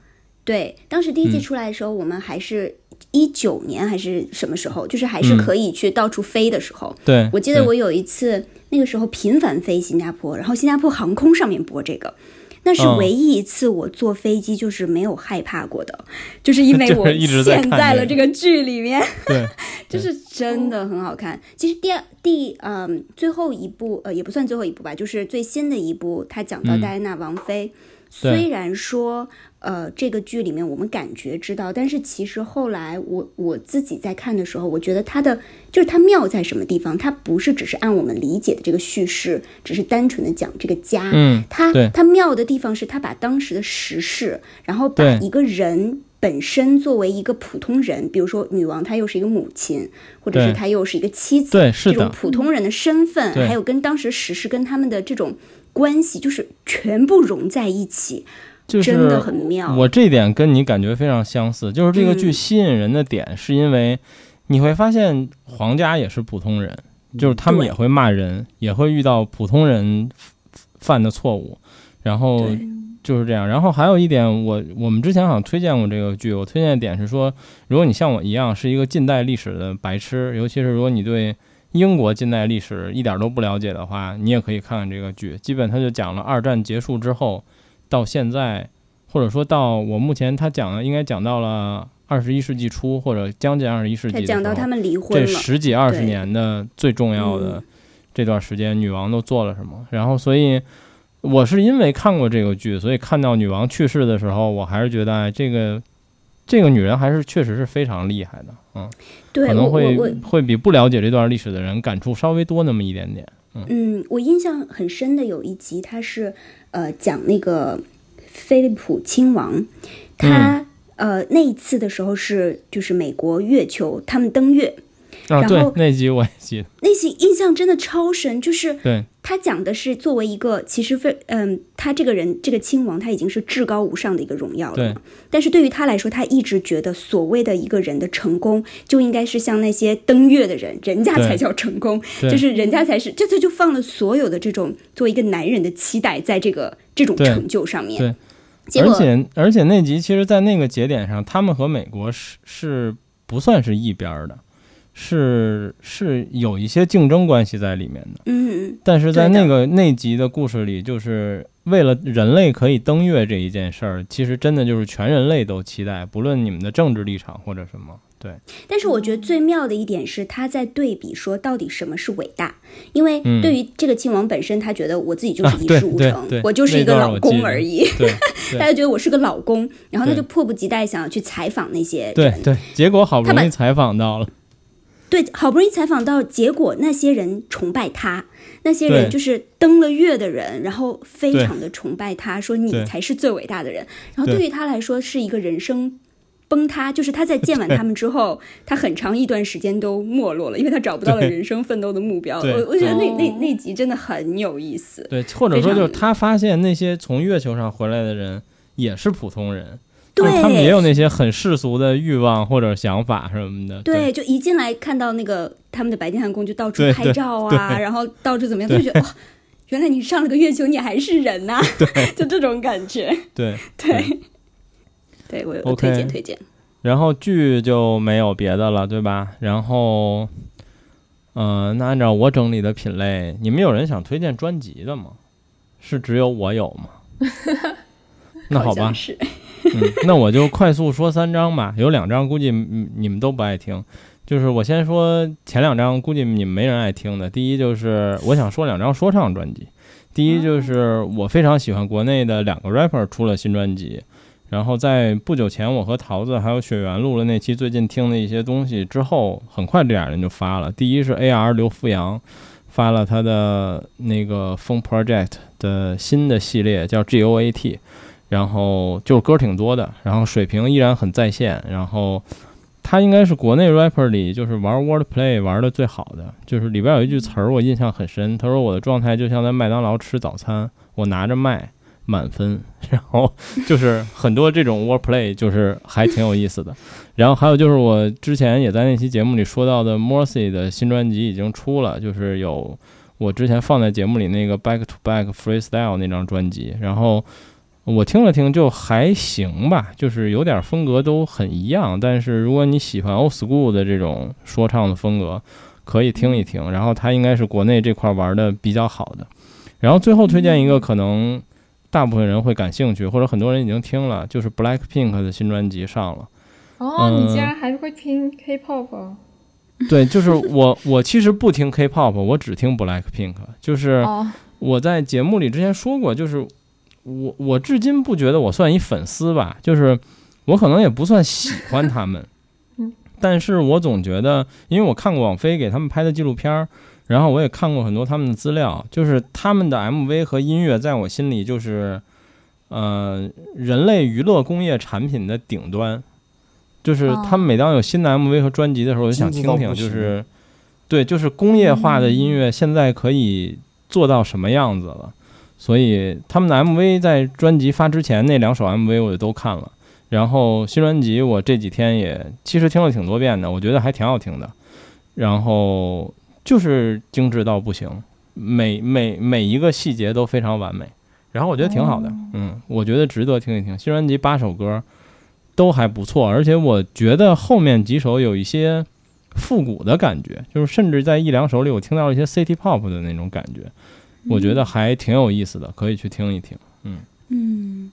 对，当时第一季嗯出来的时候，我们还是一九年还是什么时候，就是还是嗯可以去到处飞的时候。对，对我记得我有一次那个时候频繁飞新加坡，然后新加坡航空上面播这个。那是嗯唯一一次我坐飞机就是没有害怕过的，就是因为 我陷在了这个剧里面。对，就是真的很好看。其实第二第嗯最后一部呃也不算最后一部吧，就是最新的一部，他讲到嗯戴安娜王妃。对虽然说呃这个剧里面我们感觉知道，但是其实后来我我自己在看的时候，我觉得它的就是它妙在什么地方？它不是只是按我们理解的这个叙事，只是单纯的讲这个家。嗯，它对它妙的地方是，它把当时的时事，然后把一个人本身作为一个普通人，比如说女王，她又是一个母亲，或者是她又是一个妻子，对是这种普通人的身份，还有跟当时时事跟他们的这种关系，就是全部融在一起，就是真的很妙。我这点跟你感觉非常相似，就是这个剧嗯吸引人的点，是因为你会发现皇家也是普通人，就是他们也会骂人，也会遇到普通人犯的错误，然后就是这样。然后还有一点，我我们之前好像推荐过这个剧，我推荐的点是说，如果你像我一样是一个近代历史的白痴，尤其是如果你对英国近代历史一点都不了解的话，你也可以看看这个剧。基本它就讲了二战结束之后到现在，或者说到我目前他讲的应该讲到了二十一世纪初或者将近二十一世纪他的时候，讲到他们离婚这，十几二十年的最重要的嗯这段时间，女王都做了什么？然后，所以我是因为看过这个剧，所以看到女王去世的时候，我还是觉得哎，这个这个女人还是确实是非常厉害的，嗯，可能会会比不了解这段历史的人感触稍微多那么一点点。嗯，我印象很深的有一集，他是呃讲那个菲利普亲王，他、呃那一次的时候是就是美国月球他们登月，啊，然后，那集我也记得，那集印象真的超深，就是对。他讲的是作为一个其实非嗯，他这个人这个亲王他已经是至高无上的一个荣耀了对，但是对于他来说，他一直觉得所谓的一个人的成功就应该是像那些登月的人，人家才叫成功，就是人家才是，这他就放了所有的这种作为一个男人的期待在这个这种成就上面，对。而且而且那集其实，在那个节点上，他们和美国是是不算是一边儿的，是是有一些竞争关系在里面的。嗯，但是在那个那集的故事里，就是为了人类可以登月这一件事儿，其实真的就是全人类都期待，不论你们的政治立场或者什么。对，但是我觉得最妙的一点是，他在对比说到底什么是伟大，因为嗯对于这个亲王本身，他觉得我自己就是一事无成，我就是一个老公而已。大家觉得我是个老公，然后他就迫不及待想要去采访那些人。对，对，结果好不容易采访到了，对好不容易采访到，结果那些人崇拜他，那些人就是登了月的人，然后非常的崇拜他，说你才是最伟大的人。然后对对于他来说是一个人生崩塌，就是他在见完他们之后，他很长一段时间都没落了，因为他找不到了人生奋斗的目标。我我觉得那那哦那集真的很有意思。对，或者说就是他发现那些从月球上回来的人也是普通人，就对他们也有那些很世俗的欲望或者想法什么的。对，就一进来看到那个他们的白金汉宫，就到处拍照啊，然后到处怎么样，就觉得哇，原来你上了个月球，你还是人呐、就这种感觉。对，对，对我有推荐推荐。然后剧就没有别的了，对吧？然后，呃，那按照我整理的品类，你们有人想推荐专辑的吗？是只有我有吗？那好吧嗯，那我就快速说三张吧，有两张估计嗯你们都不爱听，就是我先说前两张，估计你们没人爱听的。第一就是我想说两张说唱专辑，第一就是我非常喜欢国内的两个 rapper 出了新专辑，然后在不久前我和桃子还有雪原录了那期最近听的一些东西之后，很快这俩人就发了。第一是 AR 刘富阳发了他的那个风 Project 的新的系列叫 GOAT。然后就是歌挺多的，然后水平依然很在线，然后他应该是国内 rapper 里就是玩 wordplay 玩的最好的，就是里边有一句词儿我印象很深，他说我的状态就像在麦当劳吃早餐，我拿着麦，满分，然后就是很多这种 wordplay，就是还挺有意思的。然后还有就是我之前也在那期节目里说到的 Morsi 的新专辑已经出了，就是有我之前放在节目里那个 Back to Back Freestyle 那张专辑，然后我听了听就还行吧，就是有点风格都很一样。但是如果你喜欢 Old School 的这种说唱的风格，可以听一听。然后他应该是国内这块玩的比较好的。然后最后推荐一个可能大部分人会感兴趣，或者很多人已经听了，就是 Black Pink 的新专辑上了。哦，你竟然还会听 K-pop？对，就是我，我其实不听 K-pop，我只听 Black Pink。就是我在节目里之前说过，就是我我至今不觉得我算一粉丝吧，就是我可能也不算喜欢他们，但是我总觉得，因为我看过网飞给他们拍的纪录片儿，然后我也看过很多他们的资料，就是他们的 MV 和音乐在我心里就是，呃，人类娱乐工业产品的顶端。就是他们每当有新的 MV 和专辑的时候，我就想听听，就是，对，就是工业化的音乐现在可以做到什么样子了。所以他们的 MV 在专辑发之前那两首 MV 我就都看了，然后新专辑我这几天也其实听了挺多遍的，我觉得还挺好听的。然后就是精致到不行，每每每一个细节都非常完美，然后我觉得挺好的，嗯，我觉得值得听一听。新专辑八首歌。都还不错，而且我觉得后面几首有一些复古的感觉，就是甚至在一两首里我听到了一些 City Pop 的那种感觉，我觉得还挺有意思的，可以去听一听。嗯嗯，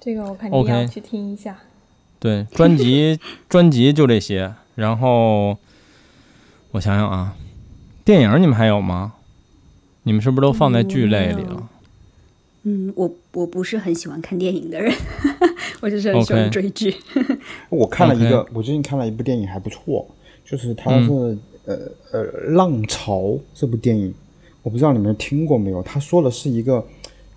这个我肯定要去听一下。对，专辑 专辑就这些，然后我想想啊，电影你们还有吗？你们是不是都放在剧类里了？嗯，我我不是很喜欢看电影的人。我就是很喜欢追剧。我看了一个，我最近看了一部电影还不错，就是它是呃呃《浪潮》这部电影，我不知道你们听过没有？他说的是一个，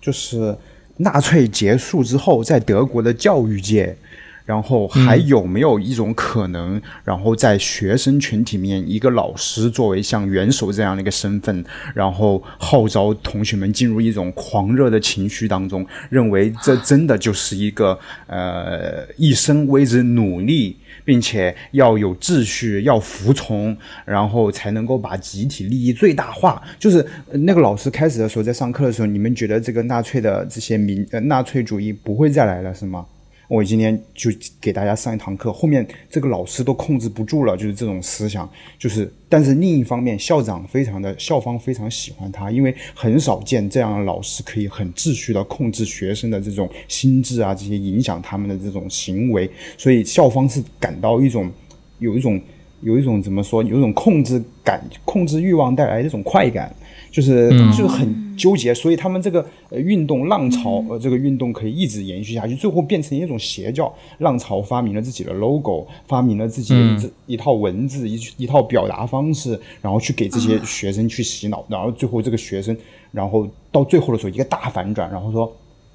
就是纳粹结束之后，在德国的教育界。然后还有没有一种可能？然后在学生群体面，一个老师作为像元首这样的一个身份，然后号召同学们进入一种狂热的情绪当中，认为这真的就是一个呃一生为之努力，并且要有秩序，要服从，然后才能够把集体利益最大化。就是那个老师开始的时候在上课的时候，你们觉得这个纳粹的这些民呃纳粹主义不会再来了是吗？我今天就给大家上一堂课，后面这个老师都控制不住了，就是这种思想，就是，但是另一方面，校长非常的校方非常喜欢他，因为很少见这样的老师可以很秩序的控制学生的这种心智啊，这些影响他们的这种行为，所以校方是感到一种有一种有一种怎么说，有一种控制感、控制欲望带来的一种快感。就是就是很纠结，所以他们这个呃运动浪潮呃这个运动可以一直延续下去，最后变成一种邪教。浪潮发明了自己的 logo，发明了自己的一套文字一一套表达方式，然后去给这些学生去洗脑，然后最后这个学生，然后到最后的时候一个大反转，然后说，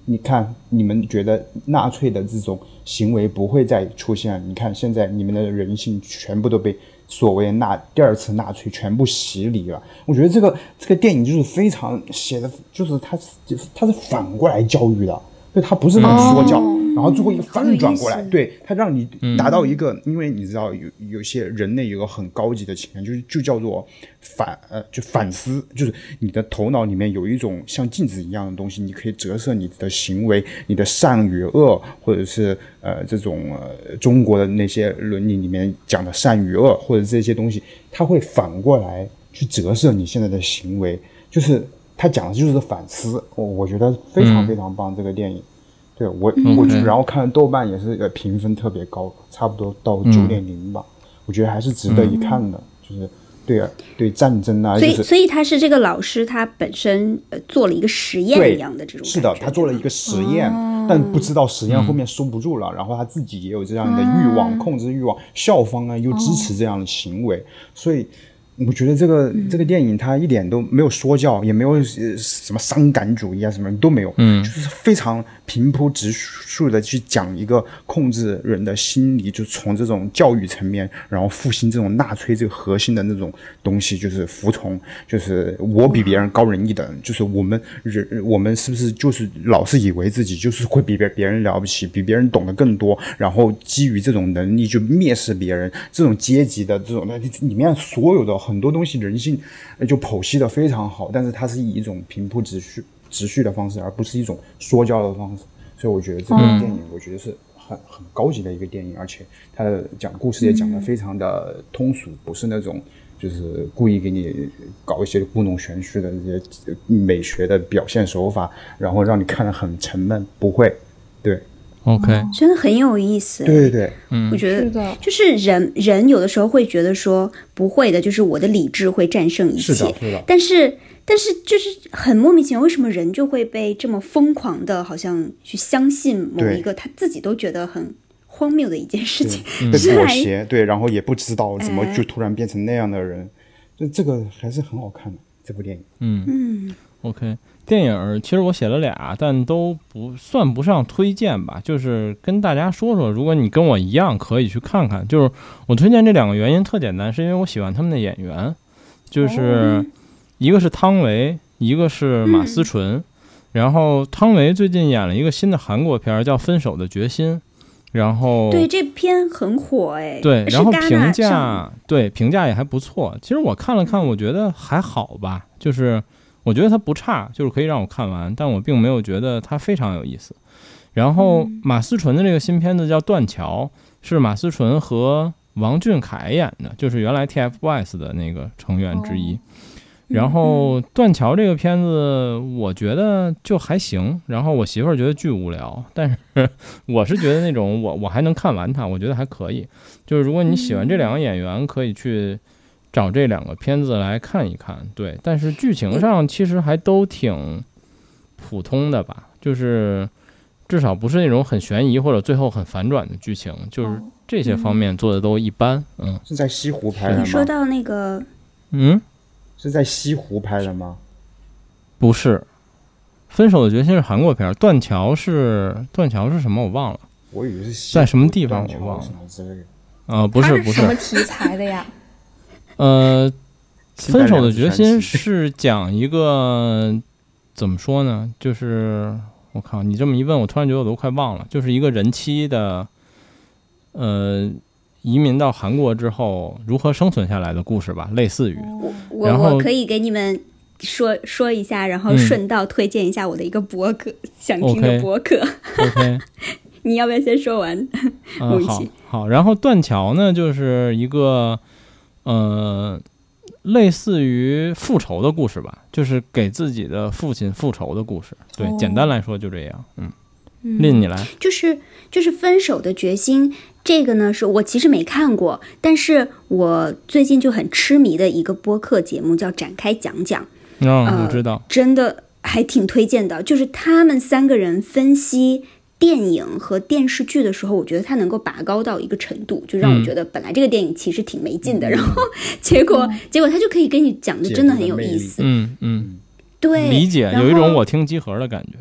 你看你们觉得纳粹的这种行为不会再出现，你看现在你们的人性全部都被。所谓纳第二次纳粹全部洗礼了，我觉得这个这个电影就是非常写的，就是它是它是反过来教育的。就它不是那种说教，然后最后一个翻转过来，对它让你达到一个，因为你知道有有些人类有个很高级的情感，就是就叫做反呃就反思，就是你的头脑里面有一种像镜子一样的东西，你可以折射你的行为，你的善与恶，或者是呃这种呃中国的那些伦理里面讲的善与恶，或者这些东西，它会反过来去折射你现在的行为，就是。他讲的就是反思，我我觉得非常非常棒。这个电影，对我我然后看豆瓣也是个评分特别高，差不多到九点零吧。我觉得还是值得一看的，就是对啊，对战争啊，所以所以他是这个老师，他本身呃做了一个实验一样的这种，是的，他做了一个实验，但不知道实验后面收不住了，然后他自己也有这样的欲望，控制欲望，校方呢又支持这样的行为，所以。我觉得这个这个电影它一点都没有说教，也没有什么伤感主义啊，什么都没有，嗯，就是非常平铺直述的去讲一个控制人的心理，就从这种教育层面，然后复兴这种纳粹这个核心的那种东西，就是服从，就是我比别人高人一等，就是我们人我们是不是就是老是以为自己就是会比别别人了不起，比别人懂得更多，然后基于这种能力就蔑视别人，这种阶级的这种那里面所有的。很多东西人性就剖析的非常好，但是它是以一种平铺直叙、直叙的方式，而不是一种说教的方式。所以我觉得这部电影，我觉得是很很高级的一个电影，而且它的讲故事也讲的非常的通俗，不是那种就是故意给你搞一些故弄玄虚的这些美学的表现手法，然后让你看得很沉闷。不会，对。OK，真的很有意思。对对对，嗯，我觉得就是人人有的时候会觉得说不会的，就是我的理智会战胜一切。是的，是的。但是但是就是很莫名其妙，为什么人就会被这么疯狂的，好像去相信某一个他自己都觉得很荒谬的一件事情，被妥协，对，然后也不知道怎么就突然变成那样的人，就这个还是很好看的这部电影。嗯嗯，OK。电影其实我写了俩，但都不算不上推荐吧，就是跟大家说说，如果你跟我一样，可以去看看。就是我推荐这两个原因特简单，是因为我喜欢他们的演员，就是一个是汤唯，一个是马思纯。然后汤唯最近演了一个新的韩国片，叫《分手的决心》，然后对这片很火哎，对，然后评价对评价也还不错。其实我看了看，我觉得还好吧，就是。我觉得它不差，就是可以让我看完，但我并没有觉得它非常有意思。然后马思纯的这个新片子叫《断桥》，是马思纯和王俊凯演的，就是原来 TFBOYS 的那个成员之一。然后《断桥》这个片子，我觉得就还行。然后我媳妇儿觉得巨无聊，但是 我是觉得那种我我还能看完它，我觉得还可以。就是如果你喜欢这两个演员，可以去。找这两个片子来看一看，对，但是剧情上其实还都挺普通的吧，就是至少不是那种很悬疑或者最后很反转的剧情，就是这些方面做的都一般。嗯，是在西湖拍的吗？你说到那个，嗯，是在西湖拍的吗？不是，《分手的决心》是韩国片，《断桥》是断桥是什么？我忘了。我以为是在什么地方，我忘了。啊，不是，不是什么题材的呀？呃，分手的决心是讲一个怎么说呢？就是我靠，你这么一问，我突然觉得我都快忘了。就是一个人妻的，呃，移民到韩国之后如何生存下来的故事吧，类似于。我我可以给你们说说一下，然后顺道推荐一下我的一个博客，想听的博客。OK，你要不要先说完？嗯，好，好。然后断桥呢，就是一个。呃，类似于复仇的故事吧，就是给自己的父亲复仇的故事。对，简单来说就这样。嗯，令你来，就是就是分手的决心。这个呢，是我其实没看过，但是我最近就很痴迷的一个播客节目，叫《展开讲讲》。嗯，我知道，真的还挺推荐的。就是他们三个人分析。电影和电视剧的时候，我觉得它能够拔高到一个程度，就让我觉得本来这个电影其实挺没劲的，然后结果结果他就可以给你讲的真的很有意思。嗯嗯，对，理解有一种我听集合的感觉，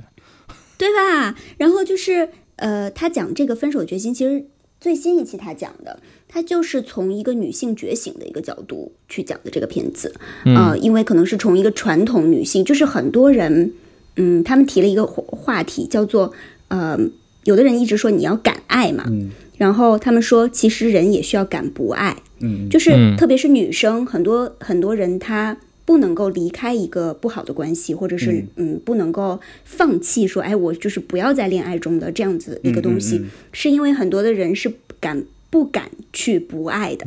对吧？然后就是呃，他讲这个分手决心，其实最新一期他讲的，他就是从一个女性觉醒的一个角度去讲的这个片子。呃，因为可能是从一个传统女性，就是很多人，嗯，他们提了一个话题叫做。呃，有的人一直说你要敢爱嘛，然后他们说其实人也需要敢不爱，嗯，就是特别是女生，很多很多人她不能够离开一个不好的关系，或者是嗯。不能够放弃说，哎，我就是不要在恋爱中的这样子一个东西，是因为很多的人是敢不敢去不爱的。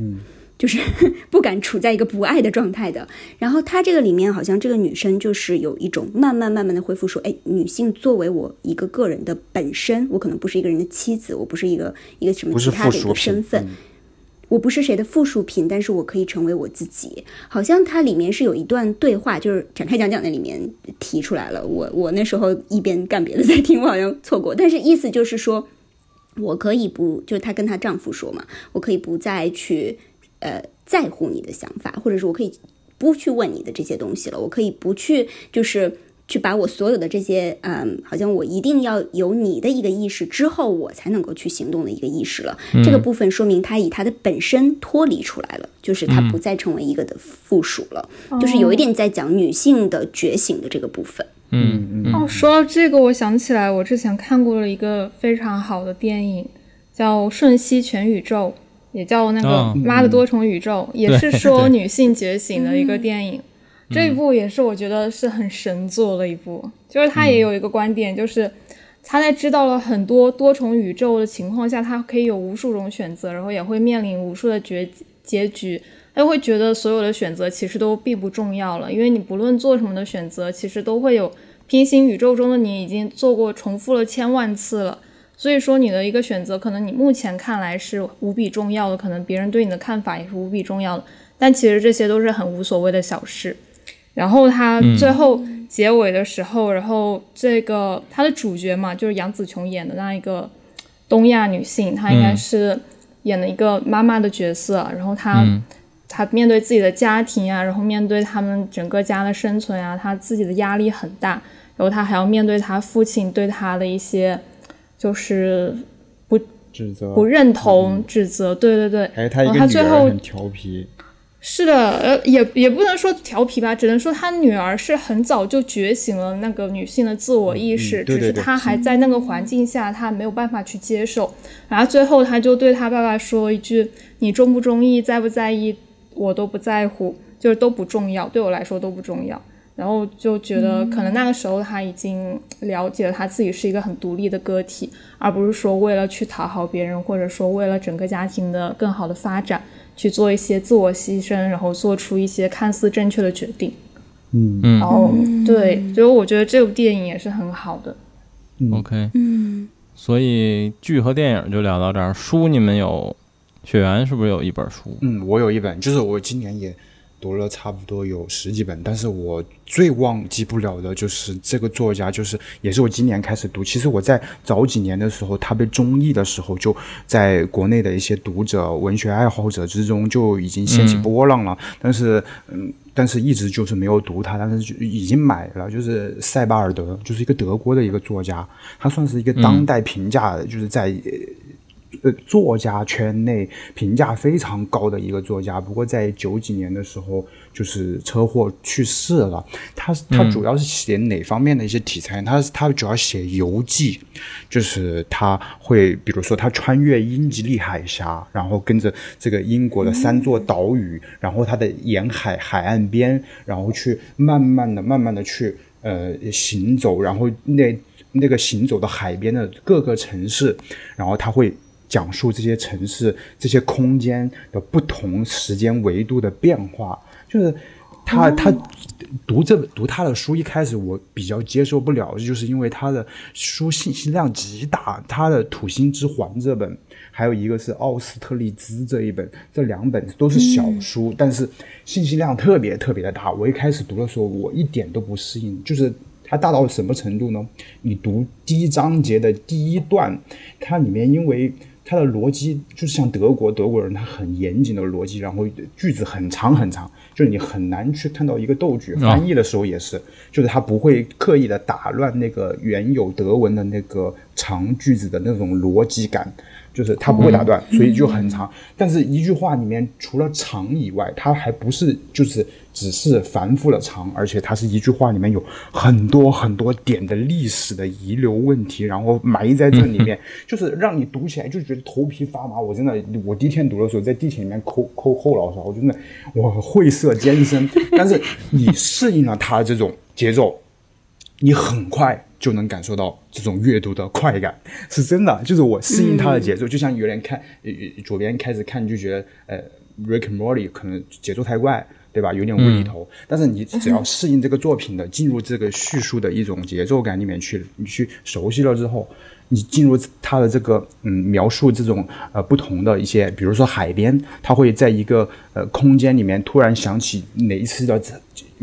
就是 不敢处在一个不爱的状态的。然后她这个里面好像这个女生就是有一种慢慢慢慢的恢复，说，哎，女性作为我一个个人的本身，我可能不是一个人的妻子，我不是一个一个什么其他的一个身份，我不是谁的附属品，但是我可以成为我自己。好像它里面是有一段对话，就是展开讲讲那里面提出来了。我我那时候一边干别的在听，我好像错过，但是意思就是说，我可以不，就是她跟她丈夫说嘛，我可以不再去。呃，在乎你的想法，或者是我可以不去问你的这些东西了，我可以不去就是去把我所有的这些嗯，好像我一定要有你的一个意识之后，我才能够去行动的一个意识了。这个部分说明他以他的本身脱离出来了，就是他不再成为一个的附属了，就是有一点在讲女性的觉醒的这个部分。嗯哦，说到这个，我想起来我之前看过了一个非常好的电影，叫《瞬息全宇宙》，也叫那个《妈的多重宇宙》，也是说女性觉醒的一个电影。这一部也是我觉得是很神作的一部，就是他也有一个观点，就是他在知道了很多多重宇宙的情况下，他可以有无数种选择，然后也会面临无数的结结局。他会觉得所有的选择其实都并不重要了，因为你不论做什么的选择，其实都会有平行宇宙中的你已经做过重复了千万次了。所以说你的一个选择，可能你目前看来是无比重要的，可能别人对你的看法也是无比重要的，但其实这些都是很无所谓的小事。然后他最后结尾的时候，然后这个他的主角嘛，就是杨紫琼演的那一个东亚女性，她应该是演了一个妈妈的角色，然后她。她面对自己的家庭啊，然后面对他们整个家的生存啊，她自己的压力很大，然后她还要面对她父亲对她的一些就是不指责、不认同、指责，对对对。还有他一个女儿很调皮。是的，呃，也也不能说调皮吧，只能说他女儿是很早就觉醒了那个女性的自我意识，只是她还在那个环境下，她没有办法去接受。然后最后他就对他爸爸说一句：“你中不中意，在不在意？”我都不在乎，就是都不重要，对我来说都不重要。然后就觉得，可能那个时候他已经了解了他自己是一个很独立的个体，而不是说为了去讨好别人，或者说为了整个家庭的更好的发展去做一些自我牺牲，然后做出一些看似正确的决定。嗯嗯。然后对，所以我觉得这部电影也是很好的。OK。嗯。所以剧和电影就聊到这儿，书你们有？雪原是不是有一本书？嗯，我有一本，就是我今年也读了差不多有十几本，但是我最忘记不了的就是这个作家，就是也是我今年开始读。其实我在早几年的时候，他被中译的时候，就在国内的一些读者、文学爱好者之中就已经掀起波浪了。但是，嗯，但是一直就是没有读他，但是就已经买了。就是塞巴尔德，就是一个德国的一个作家，他算是一个当代评价，就是在。呃，作家圈内评价非常高的一个作家，不过在九几年的时候就是车祸去世了。他他主要是写哪方面的一些题材？他他主要写游记，就是他会比如说他穿越英吉利海峡，然后跟着这个英国的三座岛屿，然后他的沿海海岸边，然后去慢慢的、慢慢的去呃行走，然后那那个行走的海边的各个城市，然后他会。讲述这些城市、这些空间的不同时间维度的变化，就是他他读这读他的书，一开始我比较接受不了，就是因为他的书信息量极大。他的《土星之环》这本，还有一个是《奥斯特利兹》这一本，这两本都是小书，但是信息量特别特别的大。我一开始读的时候，我一点都不适应，就是它大到什么程度呢？你读第一章节的第一段，它里面因为它的逻辑就是像德国德国人，他很严谨的逻辑，然后句子很长很长，就是你很难去看到一个逗句。翻译的时候也是，就是他不会刻意的打乱那个原有德文的那个长句子的那种逻辑感。就是它不会打断，所以就很长。但是一句话里面除了长以外，它还不是就是只是繁复的长，而且它是一句话里面有很多很多点的历史的遗留问题，然后埋在这里面，就是让你读起来就觉得头皮发麻。我真的，我第一天读的时候在地铁里面抠抠后脑勺，我真的我晦涩艰深。但是你适应了它这种节奏，你很快。就能感受到这种阅读的快感，是真的。就是我适应它的节奏，就像有人看，呃，左边开始看就觉得，呃，Rick and Morty 可能节奏太快，对吧？有点无厘头。但是你只要适应这个作品的，进入这个叙述的一种节奏感里面去，你去熟悉了之后，你进入它的这个，嗯，描述这种呃不同的一些，比如说海边，它会在一个呃空间里面突然想起哪一次的。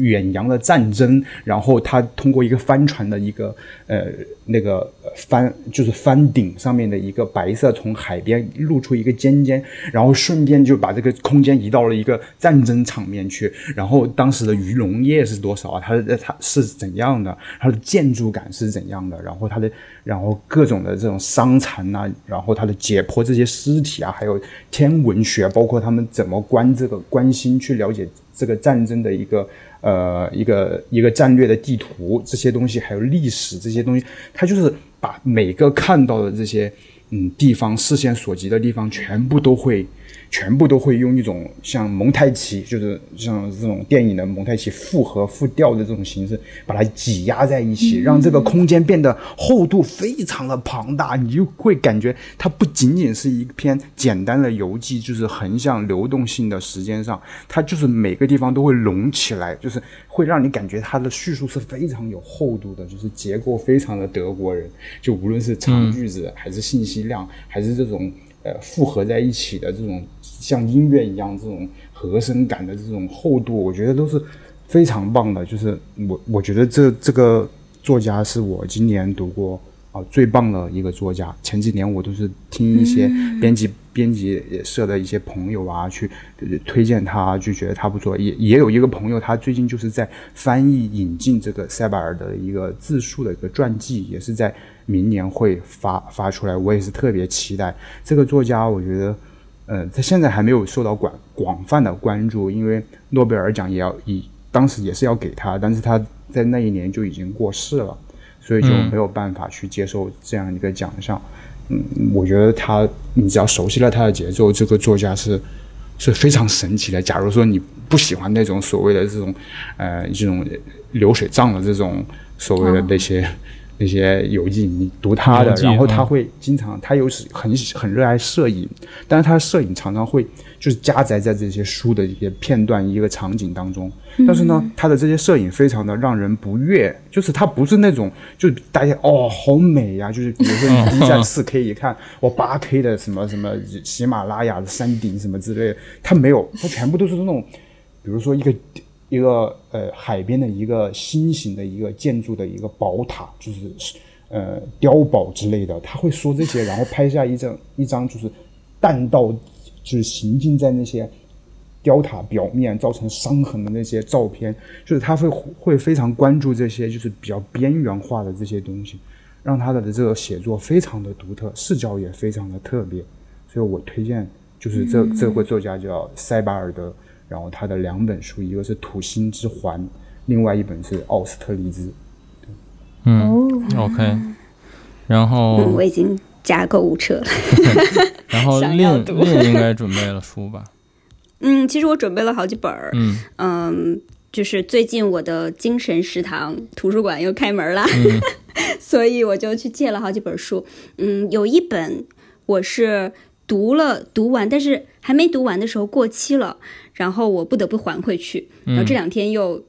远洋的战争，然后他通过一个帆船的一个呃那个帆就是帆顶上面的一个白色从海边露出一个尖尖，然后顺便就把这个空间移到了一个战争场面去，然后当时的鱼农业是多少啊？它的它是怎样的？它的建筑感是怎样的？然后它的然后各种的这种伤残啊，然后它的解剖这些尸体啊，还有天文学，包括他们怎么观这个关心去了解这个战争的一个呃一个一个战略的地图这些东西，还有历史这些东西，它就是把每个看到的这些嗯地方视线所及的地方全部都会。全部都会用一种像蒙太奇，就是像这种电影的蒙太奇复合复调的这种形式，把它挤压在一起，让这个空间变得厚度非常的庞大。你就会感觉它不仅仅是一篇简单的游记，就是横向流动性的时间上，它就是每个地方都会隆起来，就是会让你感觉它的叙述是非常有厚度的，就是结构非常的德国人。就无论是长句子，还是信息量，还是这种呃复合在一起的这种。像音乐一样这种和声感的这种厚度，我觉得都是非常棒的。就是我我觉得这这个作家是我今年读过啊最棒的一个作家。前几年我都是听一些编辑编辑社的一些朋友啊去推荐他，就觉得他不错。也也有一个朋友，他最近就是在翻译引进这个塞巴尔的一个自述的一个传记，也是在明年会发发出来。我也是特别期待这个作家，我觉得。呃，他现在还没有受到广广泛的关注，因为诺贝尔奖也要以当时也是要给他，但是他在那一年就已经过世了，所以就没有办法去接受这样一个奖项。嗯，我觉得他，你只要熟悉了他的节奏，这个作家是是非常神奇的。假如说你不喜欢那种所谓的这种呃这种流水账的这种所谓的那些。那些游记，你读他的，然后他会经常，他又是很很热爱摄影，但是他的摄影常常会就是夹杂在这些书的一些片段、一个场景当中。但是呢，他的这些摄影非常的让人不悦，就是他不是那种就是大家哦好美呀，就是比如说你 B 站四 K 一看，我八 K 的什么什么喜马拉雅的山顶什么之类的，他没有，他全部都是那种，比如说一个。一个呃海边的一个新型的一个建筑的一个宝塔，就是呃碉堡之类的，他会说这些，然后拍下一张一张就是弹道就是行进在那些雕塔表面造成伤痕的那些照片，就是他会会非常关注这些就是比较边缘化的这些东西，让他的这个写作非常的独特，视角也非常的特别，所以我推荐就是这这位作家叫塞巴尔德。然后他的两本书，一个是《土星之环》，另外一本是《奥斯特利兹》。嗯，OK。然后我已经加购物车了。然后另另应该准备了书吧？嗯，其实我准备了好几本儿。嗯嗯，就是最近我的精神食堂图书馆又开门了，所以我就去借了好几本书。嗯，有一本我是读了读完，但是还没读完的时候过期了。然后我不得不还回去，然后这两天又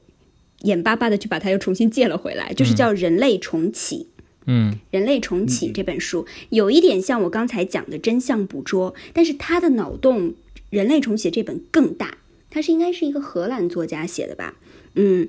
眼巴巴的去把它又重新借了回来，就是叫《人类重启》。嗯，《人类重启》这本书有一点像我刚才讲的真相捕捉，但是它的脑洞，《人类重启》这本更大，它是应该是一个荷兰作家写的吧？嗯，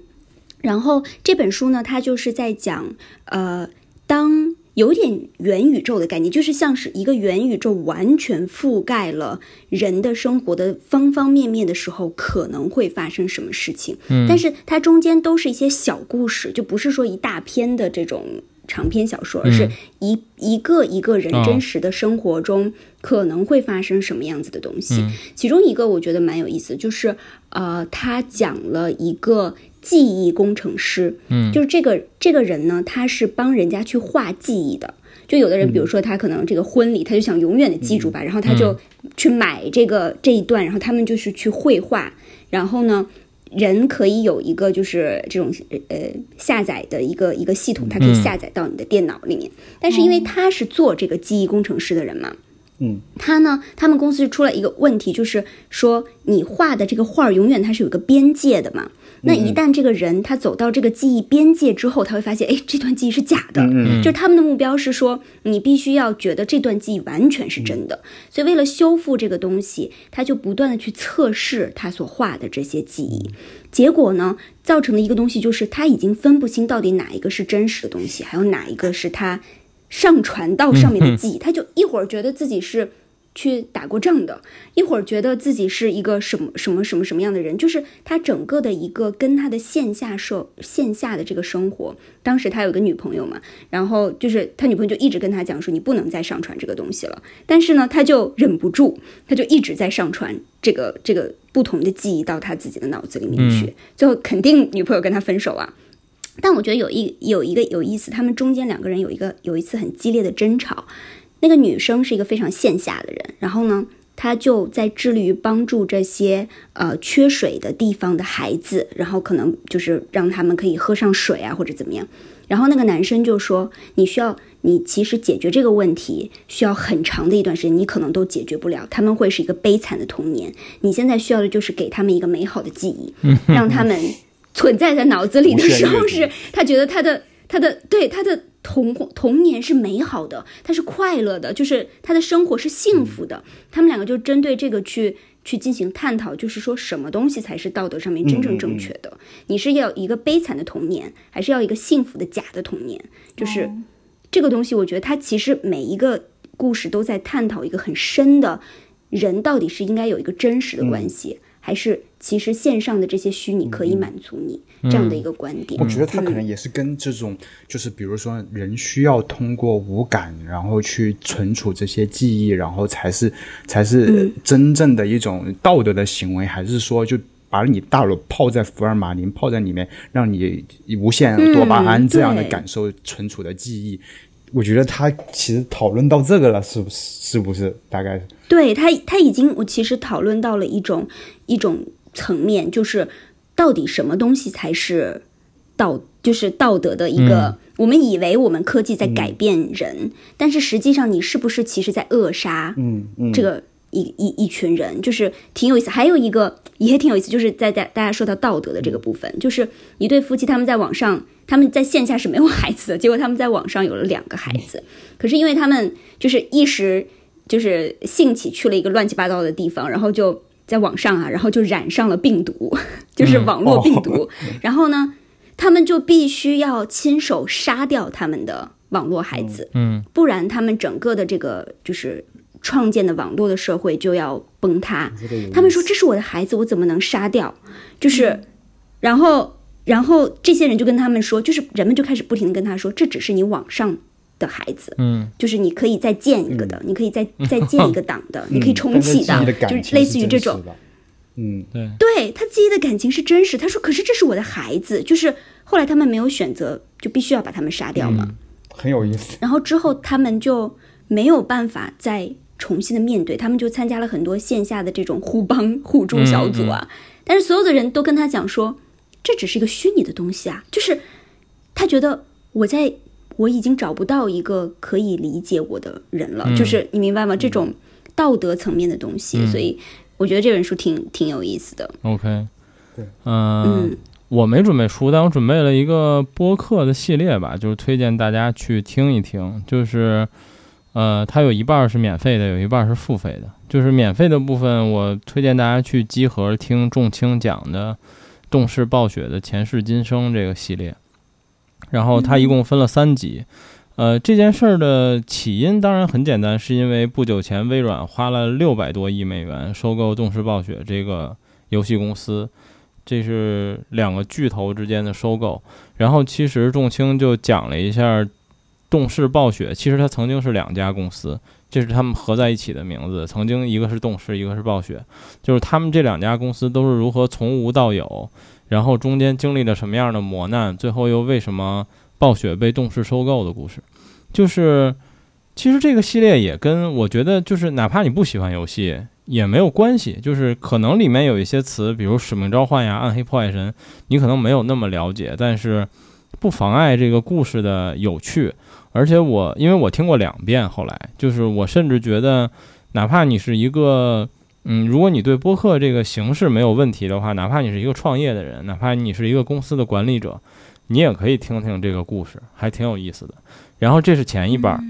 然后这本书呢，它就是在讲，呃，当。有点元宇宙的概念，就是像是一个元宇宙完全覆盖了人的生活的方方面面的时候，可能会发生什么事情。嗯，但是它中间都是一些小故事，就不是说一大篇的这种长篇小说，而是一一个一个人真实的生活中可能会发生什么样子的东西。其中一个我觉得蛮有意思，就是呃，他讲了一个。记忆工程师，嗯，就是这个这个人呢，他是帮人家去画记忆的。就有的人，比如说他可能这个婚礼，他就想永远的记住吧，然后他就去买这个这一段，然后他们就是去绘画。然后呢，人可以有一个就是这种呃下载的一个一个系统，它可以下载到你的电脑里面。但是因为他是做这个记忆工程师的人嘛，嗯，他呢，他们公司出了一个问题，就是说你画的这个画儿永远它是有个边界的嘛。那一旦这个人他走到这个记忆边界之后，他会发现，哎，这段记忆是假的。嗯就是他们的目标是说，你必须要觉得这段记忆完全是真的。所以为了修复这个东西，他就不断的去测试他所画的这些记忆。结果呢，造成的一个东西就是他已经分不清到底哪一个是真实的东西，还有哪一个是他上传到上面的记忆。他就一会儿觉得自己是。去打过仗的，一会儿觉得自己是一个什么什么什么什么样的人，就是他整个的一个跟他的线下社线下的这个生活。当时他有个女朋友嘛，然后就是他女朋友就一直跟他讲说，你不能再上传这个东西了。但是呢，他就忍不住，他就一直在上传这个这个不同的记忆到他自己的脑子里面去。最后肯定女朋友跟他分手啊。但我觉得有一有一个有意思，他们中间两个人有一个有一次很激烈的争吵。那个女生是一个非常线下的人，然后呢，她就在致力于帮助这些呃缺水的地方的孩子，然后可能就是让他们可以喝上水啊，或者怎么样。然后那个男生就说：“你需要，你其实解决这个问题需要很长的一段时间，你可能都解决不了。他们会是一个悲惨的童年。你现在需要的就是给他们一个美好的记忆，让他们 存在在脑子里的时候，是他觉得他的他的对他的。”童童年是美好的，他是快乐的，就是他的生活是幸福的。他们两个就针对这个去去进行探讨，就是说什么东西才是道德上面真正正确的？你是要一个悲惨的童年，还是要一个幸福的假的童年？就是这个东西，我觉得它其实每一个故事都在探讨一个很深的，人到底是应该有一个真实的关系，还是其实线上的这些虚拟可以满足你？这样的一个观点，我觉得他可能也是跟这种，就是比如说人需要通过五感，然后去存储这些记忆，然后才是才是真正的一种道德的行为，还是说就把你大脑泡在福尔马林泡在里面，让你无限多巴胺这样的感受存储的记忆？我觉得他其实讨论到这个了，是不是？是不是？大概对他他已经我其实讨论到了一种一种层面，就是。到底什么东西才是道？就是道德的一个？我们以为我们科技在改变人，但是实际上你是不是其实在扼杀？嗯嗯，这个一一一群人就是挺有意思。还有一个也挺有意思，就是在大大家说到道德的这个部分，就是一对夫妻他们在网上，他们在线下是没有孩子的，结果他们在网上有了两个孩子。可是因为他们就是一时就是兴起去了一个乱七八糟的地方，然后就。在网上啊，然后就染上了病毒，就是网络病毒。然后呢，他们就必须要亲手杀掉他们的网络孩子，嗯，不然他们整个的这个就是创建的网络的社会就要崩塌。他们说：“这是我的孩子，我怎么能杀掉？”就是，然后，然后这些人就跟他们说，就是人们就开始不停的跟他说：“这只是你网上。”的孩子，嗯，就是你可以再建一个的，你可以再再建一个党的，你可以重启的，就是类似于这种，嗯，对，对他自己的感情是真实。他说，可是这是我的孩子，就是后来他们没有选择，就必须要把他们杀掉嘛，很有意思。然后之后他们就没有办法再重新的面对，他们就参加了很多线下的这种互帮互助小组啊，但是所有的人都跟他讲说，这只是一个虚拟的东西啊，就是他觉得我在。我已经找不到一个可以理解我的人了，就是你明白吗？这种道德层面的东西，所以我觉得这本书挺挺有意思的。OK，对，嗯，我没准备书，但我准备了一个播客的系列吧，就是推荐大家去听一听。就是，呃，它有一半是免费的，有一半是付费的。就是免费的部分，我推荐大家去集合听仲青讲的《动视暴雪的前世今生》这个系列。然后它一共分了三集，呃，这件事儿的起因当然很简单，是因为不久前微软花了六百多亿美元收购动视暴雪这个游戏公司，这是两个巨头之间的收购。然后其实仲青就讲了一下，动视暴雪其实它曾经是两家公司，这是他们合在一起的名字，曾经一个是动视，一个是暴雪，就是他们这两家公司都是如何从无到有。然后中间经历了什么样的磨难？最后又为什么暴雪被动视收购的故事？就是，其实这个系列也跟我觉得，就是哪怕你不喜欢游戏也没有关系。就是可能里面有一些词，比如《使命召唤》呀、《暗黑破坏神》，你可能没有那么了解，但是不妨碍这个故事的有趣。而且我因为我听过两遍，后来就是我甚至觉得，哪怕你是一个，嗯，如果你对播客这个形式没有问题的话，哪怕你是一个创业的人，哪怕你是一个公司的管理者，你也可以听听这个故事，还挺有意思的。然后这是前一半，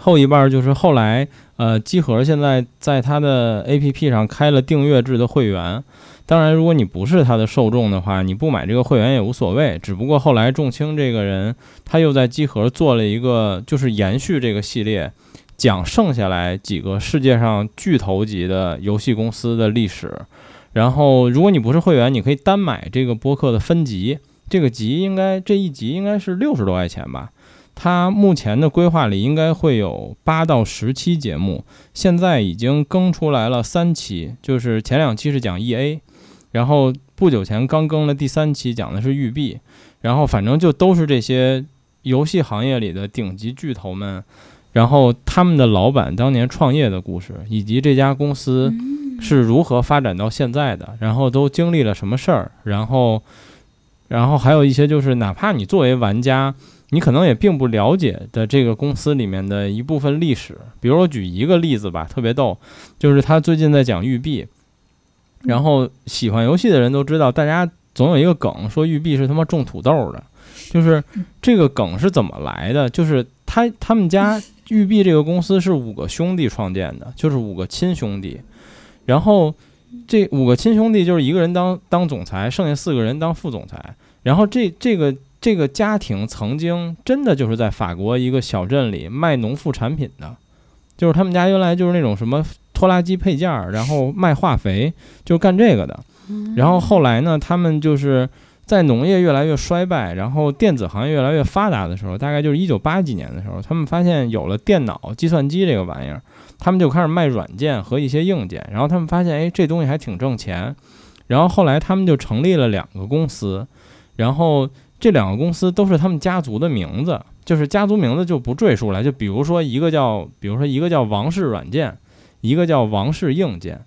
后一半就是后来，呃，机核现在在它的 APP 上开了订阅制的会员。当然，如果你不是他的受众的话，你不买这个会员也无所谓。只不过后来仲青这个人，他又在机核做了一个，就是延续这个系列，讲剩下来几个世界上巨头级的游戏公司的历史。然后，如果你不是会员，你可以单买这个播客的分级，这个集应该这一集应该是六十多块钱吧。他目前的规划里应该会有八到十期节目，现在已经更出来了三期，就是前两期是讲 EA。然后不久前刚更了第三期，讲的是育碧，然后反正就都是这些游戏行业里的顶级巨头们，然后他们的老板当年创业的故事，以及这家公司是如何发展到现在的，然后都经历了什么事儿，然后，然后还有一些就是哪怕你作为玩家，你可能也并不了解的这个公司里面的一部分历史，比如我举一个例子吧，特别逗，就是他最近在讲育碧。然后喜欢游戏的人都知道，大家总有一个梗说育碧是他妈种土豆的，就是这个梗是怎么来的？就是他他们家育碧这个公司是五个兄弟创建的，就是五个亲兄弟。然后这五个亲兄弟就是一个人当当总裁，剩下四个人当副总裁。然后这这个这个家庭曾经真的就是在法国一个小镇里卖农副产品的，就是他们家原来就是那种什么。拖拉机配件儿，然后卖化肥，就干这个的。然后后来呢，他们就是在农业越来越衰败，然后电子行业越来越发达的时候，大概就是一九八几年的时候，他们发现有了电脑、计算机这个玩意儿，他们就开始卖软件和一些硬件。然后他们发现，哎，这东西还挺挣钱。然后后来他们就成立了两个公司，然后这两个公司都是他们家族的名字，就是家族名字就不赘述了。就比如说一个叫，比如说一个叫王氏软件。一个叫王氏硬件，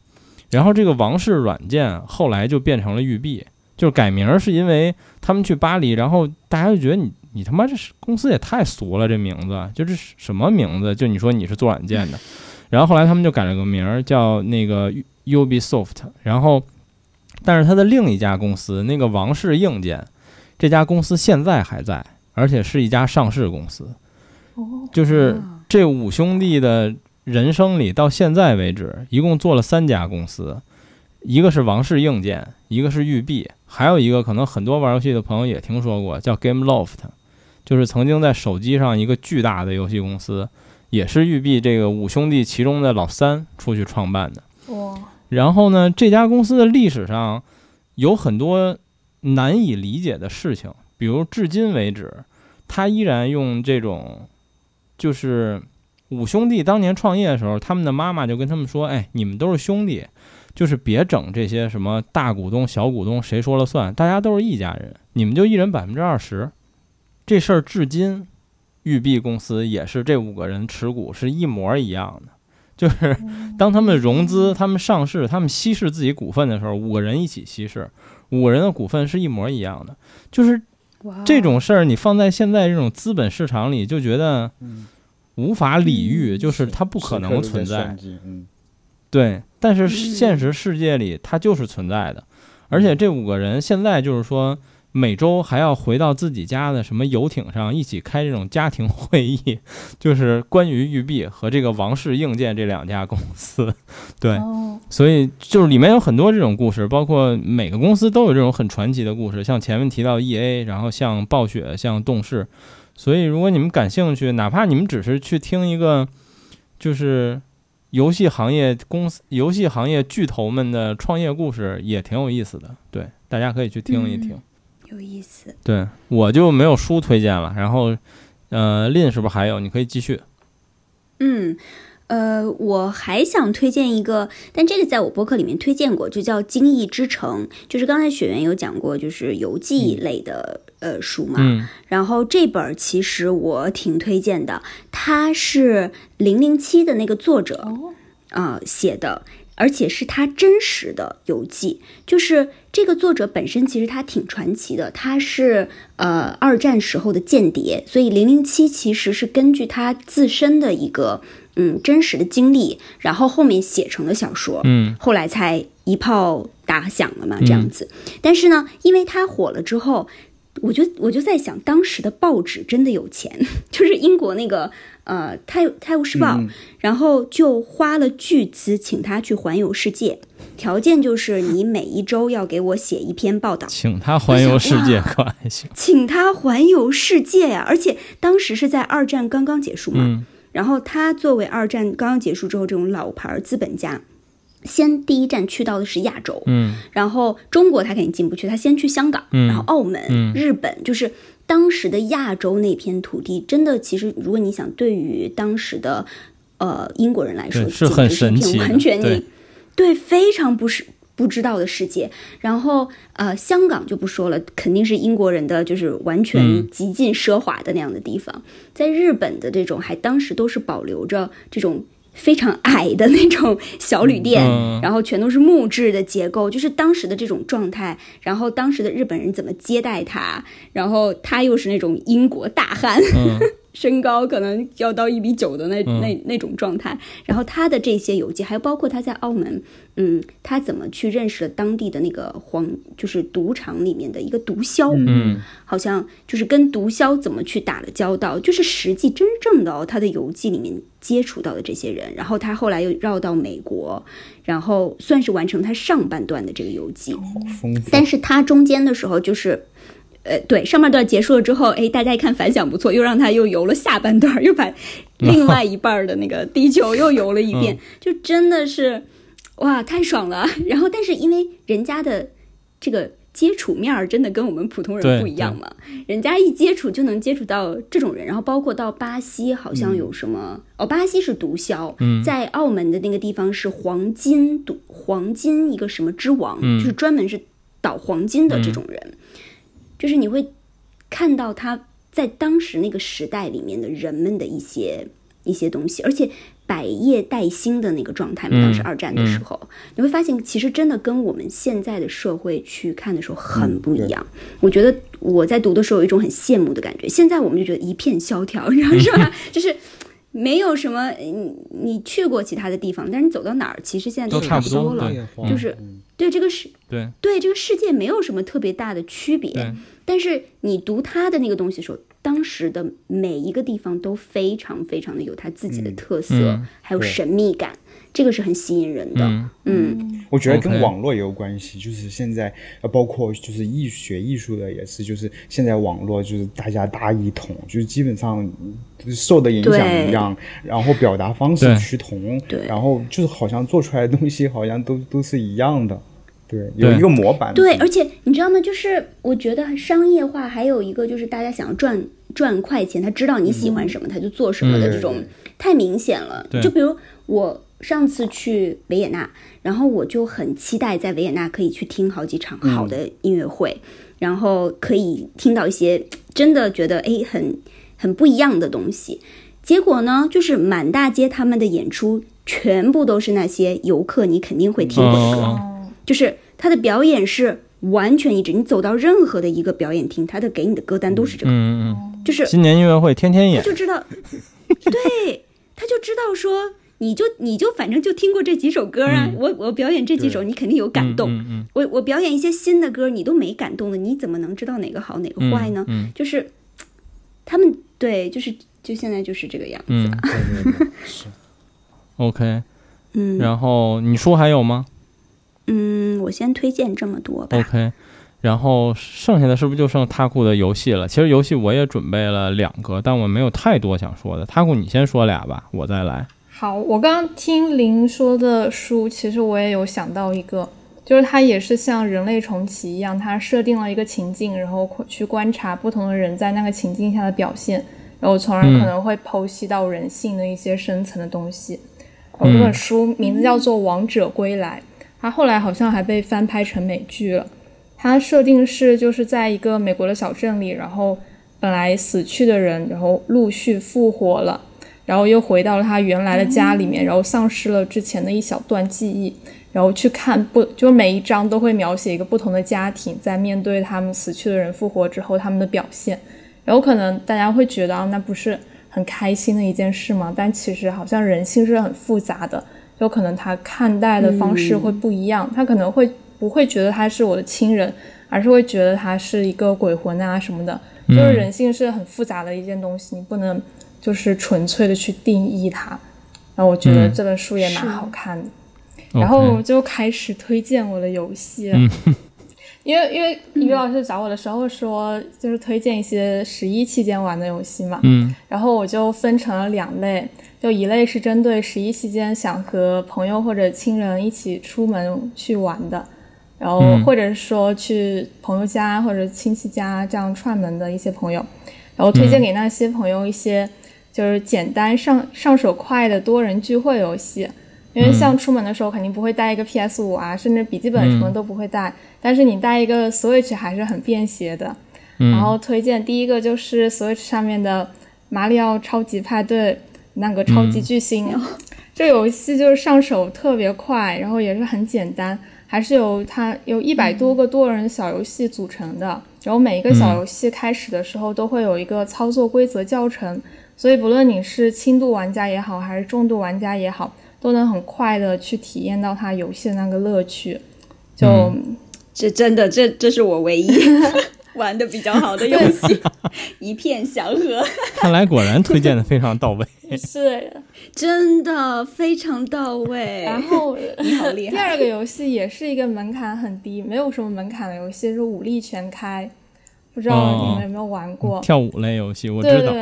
然后这个王氏软件后来就变成了育碧，就是改名是因为他们去巴黎，然后大家就觉得你你他妈这是公司也太俗了，这名字就是什么名字？就你说你是做软件的，然后后来他们就改了个名儿叫那个 Ubisoft，然后但是他的另一家公司那个王氏硬件这家公司现在还在，而且是一家上市公司，就是这五兄弟的。人生里到现在为止，一共做了三家公司，一个是王室硬件，一个是育碧，还有一个可能很多玩游戏的朋友也听说过，叫 GameLoft，就是曾经在手机上一个巨大的游戏公司，也是育碧这个五兄弟其中的老三出去创办的。哇！然后呢，这家公司的历史上有很多难以理解的事情，比如至今为止，他依然用这种，就是。五兄弟当年创业的时候，他们的妈妈就跟他们说：“哎，你们都是兄弟，就是别整这些什么大股东、小股东谁说了算，大家都是一家人，你们就一人百分之二十。”这事儿至今，育碧公司也是这五个人持股是一模一样的，就是当他们融资、他们上市、他们稀释自己股份的时候，五个人一起稀释，五个人的股份是一模一样的。就是这种事儿，你放在现在这种资本市场里，就觉得。无法理喻，就是它不可能存在。对，但是现实世界里它就是存在的。而且这五个人现在就是说，每周还要回到自己家的什么游艇上一起开这种家庭会议，就是关于育碧和这个王室硬件这两家公司。对，所以就是里面有很多这种故事，包括每个公司都有这种很传奇的故事，像前面提到 E A，然后像暴雪，像动视。所以，如果你们感兴趣，哪怕你们只是去听一个，就是游戏行业公司、游戏行业巨头们的创业故事，也挺有意思的。对，大家可以去听一听，有意思。对我就没有书推荐了。然后，呃，林是不是还有？你可以继续。嗯。呃，我还想推荐一个，但这个在我博客里面推荐过，就叫《精益之城》，就是刚才雪原有讲过，就是游记类的呃书嘛。嗯。然后这本其实我挺推荐的，它是零零七的那个作者啊写的。而且是他真实的游记。就是这个作者本身其实他挺传奇的，他是呃二战时候的间谍，所以零零七其实是根据他自身的一个嗯真实的经历，然后后面写成了小说，嗯，后来才一炮打响了嘛，这样子。但是呢，因为他火了之后。我就我就在想，当时的报纸真的有钱，就是英国那个呃《泰泰晤士报》，然后就花了巨资请他去环游世界，条件就是你每一周要给我写一篇报道。请他环游世界可还行？请他环游世界呀！而且当时是在二战刚刚结束嘛，然后他作为二战刚刚结束之后这种老牌资本家。先第一站去到的是亚洲，嗯，然后中国他肯定进不去，他先去香港，嗯，然后澳门、日本，就是当时的亚洲那片土地，真的，其实如果你想，对于当时的呃英国人来说，是很神奇，完全你对非常不是不知道的世界。然后呃，香港就不说了，肯定是英国人的就是完全极尽奢华的那样的地方。在日本的这种，还当时都是保留着这种。非常矮的那种小旅店，然后全都是木质的结构，就是当时的这种状态。然后当时的日本人怎么接待他？然后他又是那种英国大汉。身高可能要到一米九的那那那种状态，然后他的这些游记，还有包括他在澳门，嗯，他怎么去认识了当地的那个黄，就是赌场里面的一个毒枭，嗯，好像就是跟毒枭怎么去打了交道，就是实际真正的哦，他的游记里面接触到的这些人，然后他后来又绕到美国，然后算是完成他上半段的这个游记，但是他中间的时候就是。呃，对，上半段结束了之后，哎，大家一看反响不错，又让他又游了下半段，又把另外一半的那个地球又游了一遍，就真的是哇，太爽了。然后，但是因为人家的这个接触面儿真的跟我们普通人不一样嘛，人家一接触就能接触到这种人，然后包括到巴西，好像有什么哦，巴西是毒枭，在澳门的那个地方是黄金毒黄金一个什么之王，就是专门是倒黄金的这种人。就是你会看到他在当时那个时代里面的人们的一些一些东西，而且百业待兴的那个状态嘛。当时二战的时候，你会发现其实真的跟我们现在的社会去看的时候很不一样。我觉得我在读的时候有一种很羡慕的感觉。现在我们就觉得一片萧条，你知道是吧？就是没有什么，你你去过其他的地方，但是你走到哪儿，其实现在都差不多了，就是对这个世对对这个世界没有什么特别大的区别。但是你读他的那个东西的时候，当时的每一个地方都非常非常的有他自己的特色，还有神秘感，这个是很吸引人的。嗯，我觉得跟网络也有关系，就是现在呃，包括就是艺学艺术的也是，就是现在网络就是大家大一统，就是基本上受的影响一样，然后表达方式趋同，对，然后就是好像做出来的东西好像都都是一样的。对，有一个模板。对，而且你知道吗？就是我觉得商业化还有一个就是大家想要赚赚快钱，他知道你喜欢什么，他就做什么的这种太明显了。就比如我上次去维也纳，然后我就很期待在维也纳可以去听好几场好的音乐会，然后可以听到一些真的觉得哎很很不一样的东西。结果呢，就是满大街他们的演出全部都是那些游客你肯定会听过的歌，就是。他的表演是完全一致，你走到任何的一个表演厅，他的给你的歌单都是这个，嗯嗯，就是新年音乐会天天演，他就知道，对，他就知道说，你就你就反正就听过这几首歌啊，我我表演这几首，你肯定有感动，我我表演一些新的歌，你都没感动的，你怎么能知道哪个好哪个坏呢？就是他们对，就是就现在就是这个样子，是，OK，嗯，然后你书还有吗？嗯，我先推荐这么多吧。OK，然后剩下的是不是就剩 Taku 的游戏了？其实游戏我也准备了两个，但我没有太多想说的。Taku，你先说俩吧，我再来。好，我刚刚听林说的书，其实我也有想到一个，就是它也是像人类重启一样，它设定了一个情境，然后去观察不同的人在那个情境下的表现，然后从而可能会剖析到人性的一些深层的东西。这本书名字叫做《王者归来》。它后来好像还被翻拍成美剧了。它设定是就是在一个美国的小镇里，然后本来死去的人，然后陆续复活了。然后又回到了他原来的家里面，然后丧失了之前的一小段记忆，然后去看不，就每一章都会描写一个不同的家庭在面对他们死去的人复活之后他们的表现，然后可能大家会觉得啊，那不是很开心的一件事吗？但其实好像人性是很复杂的，就可能他看待的方式会不一样，他可能会不会觉得他是我的亲人，而是会觉得他是一个鬼魂啊什么的，就是人性是很复杂的一件东西，你不能。就是纯粹的去定义它，然后我觉得这本书也蛮好看的，然后就开始推荐我的游戏，因为因为于老师找我的时候说就是推荐一些十一期间玩的游戏嘛，嗯，然后我就分成了两类，就一类是针对十一期间想和朋友或者亲人一起出门去玩的，然后或者是说去朋友家或者亲戚家这样串门的一些朋友，然后推荐给那些朋友一些。就是简单上上手快的多人聚会游戏，因为像出门的时候肯定不会带一个 PS 五啊，甚至笔记本什么都不会带，但是你带一个 Switch 还是很便携的。然后推荐第一个就是 Switch 上面的《马里奥超级派对》那个超级巨星，这游戏就是上手特别快，然后也是很简单，还是由它有一百多个多人小游戏组成的，然后每一个小游戏开始的时候都会有一个操作规则教程。所以，不论你是轻度玩家也好，还是重度玩家也好，都能很快的去体验到它游戏的那个乐趣。就这真的，这这是我唯一 玩的比较好的游戏，一片祥和。看来果然推荐的非常到位，是真的非常到位。然后你好厉害。第二个游戏也是一个门槛很低，没有什么门槛的游戏，是武力全开。不知道你们有没有玩过跳舞类游戏？我知道。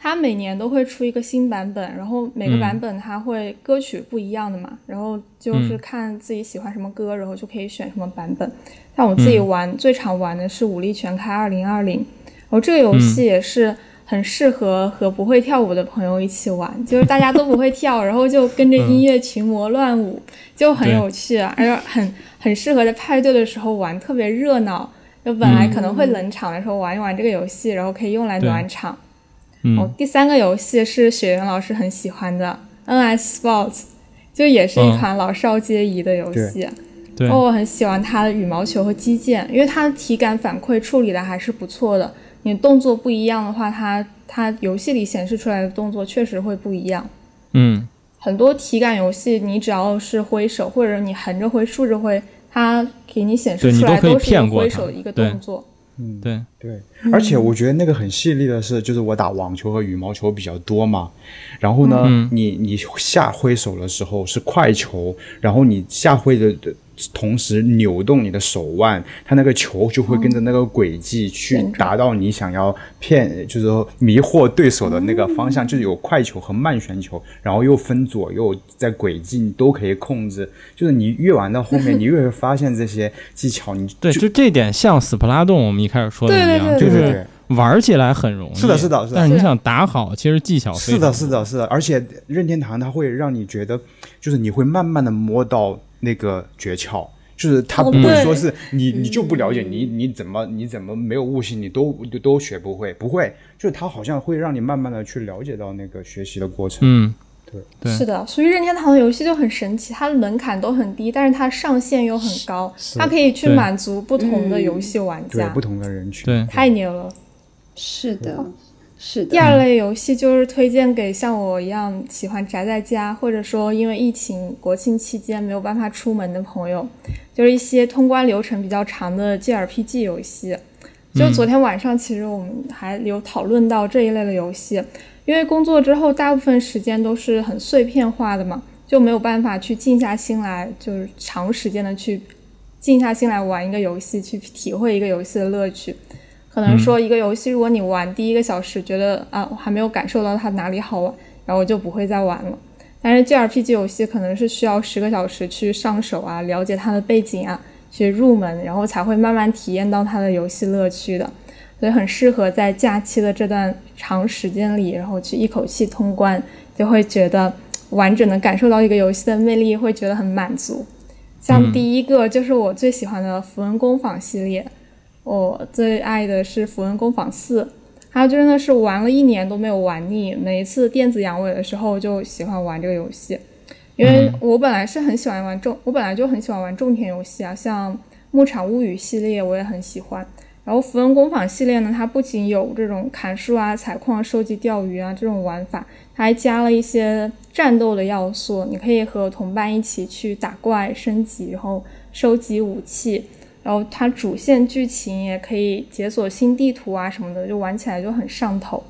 它每年都会出一个新版本，然后每个版本它会歌曲不一样的嘛，然后就是看自己喜欢什么歌，然后就可以选什么版本。像我自己玩最常玩的是《武力全开二零二零》，然后这个游戏也是很适合和不会跳舞的朋友一起玩，就是大家都不会跳，然后就跟着音乐群魔乱舞，就很有趣，啊而且很很适合在派对的时候玩，特别热闹。就本来可能会冷场的时候玩一玩这个游戏，然后可以用来暖场。哦，第三个游戏是雪原老师很喜欢的 NS Sports，就也是一款老少皆宜的游戏。对，我很喜欢它的羽毛球和击剑，因为它的体感反馈处理的还是不错的。你动作不一样的话，它它游戏里显示出来的动作确实会不一样。嗯，很多体感游戏，你只要是挥手或者你横着挥、竖着挥，它给你显示出来都是挥手的一个动作。嗯，对对，而且我觉得那个很细腻的是，就是我打网球和羽毛球比较多嘛，然后呢，你你下挥手的时候是快球，然后你下挥的的。同时扭动你的手腕，它那个球就会跟着那个轨迹去达到你想要骗，就是说迷惑对手的那个方向，就是有快球和慢旋球，然后又分左右，在轨迹你都可以控制。就是你越玩到后面，你越会发现这些技巧。你对，就这点像斯普拉洞，我们一开始说的一样，就是玩起来很容易。是的，是的，是的。但是你想打好，其实技巧是的，是的，是的。而且任天堂它会让你觉得，就是你会慢慢的摸到。那个诀窍就是他不会说是你你就不了解你你怎么你怎么没有悟性你都都都学不会。不会就是他好像会让你慢慢的去了解到那个学习的过程嗯对对。是的所以任天堂的游戏就很神奇它的门槛都很低但是它上限又很高它可以去满足不同的游戏玩家不同的人群对。太牛了。是的。是的第二类游戏，就是推荐给像我一样喜欢宅在家，或者说因为疫情国庆期间没有办法出门的朋友，就是一些通关流程比较长的 JRPG 游戏。就昨天晚上，其实我们还有讨论到这一类的游戏，因为工作之后大部分时间都是很碎片化的嘛，就没有办法去静下心来，就是长时间的去静下心来玩一个游戏，去体会一个游戏的乐趣。可能说一个游戏，如果你玩第一个小时觉得啊，我还没有感受到它哪里好玩，然后我就不会再玩了。但是 G R P G 游戏可能是需要十个小时去上手啊，了解它的背景啊，去入门，然后才会慢慢体验到它的游戏乐趣的。所以很适合在假期的这段长时间里，然后去一口气通关，就会觉得完整的感受到一个游戏的魅力，会觉得很满足。像第一个就是我最喜欢的《符文工坊》系列。我最爱的是《符文工坊四》，它真的是玩了一年都没有玩腻，每一次电子阳痿的时候就喜欢玩这个游戏，因为我本来是很喜欢玩种，我本来就很喜欢玩种田游戏啊，像《牧场物语》系列我也很喜欢。然后《符文工坊》系列呢，它不仅有这种砍树啊、采矿、收集、钓鱼啊这种玩法，它还加了一些战斗的要素。你可以和同伴一起去打怪、升级，然后收集武器。然后它主线剧情也可以解锁新地图啊什么的，就玩起来就很上头。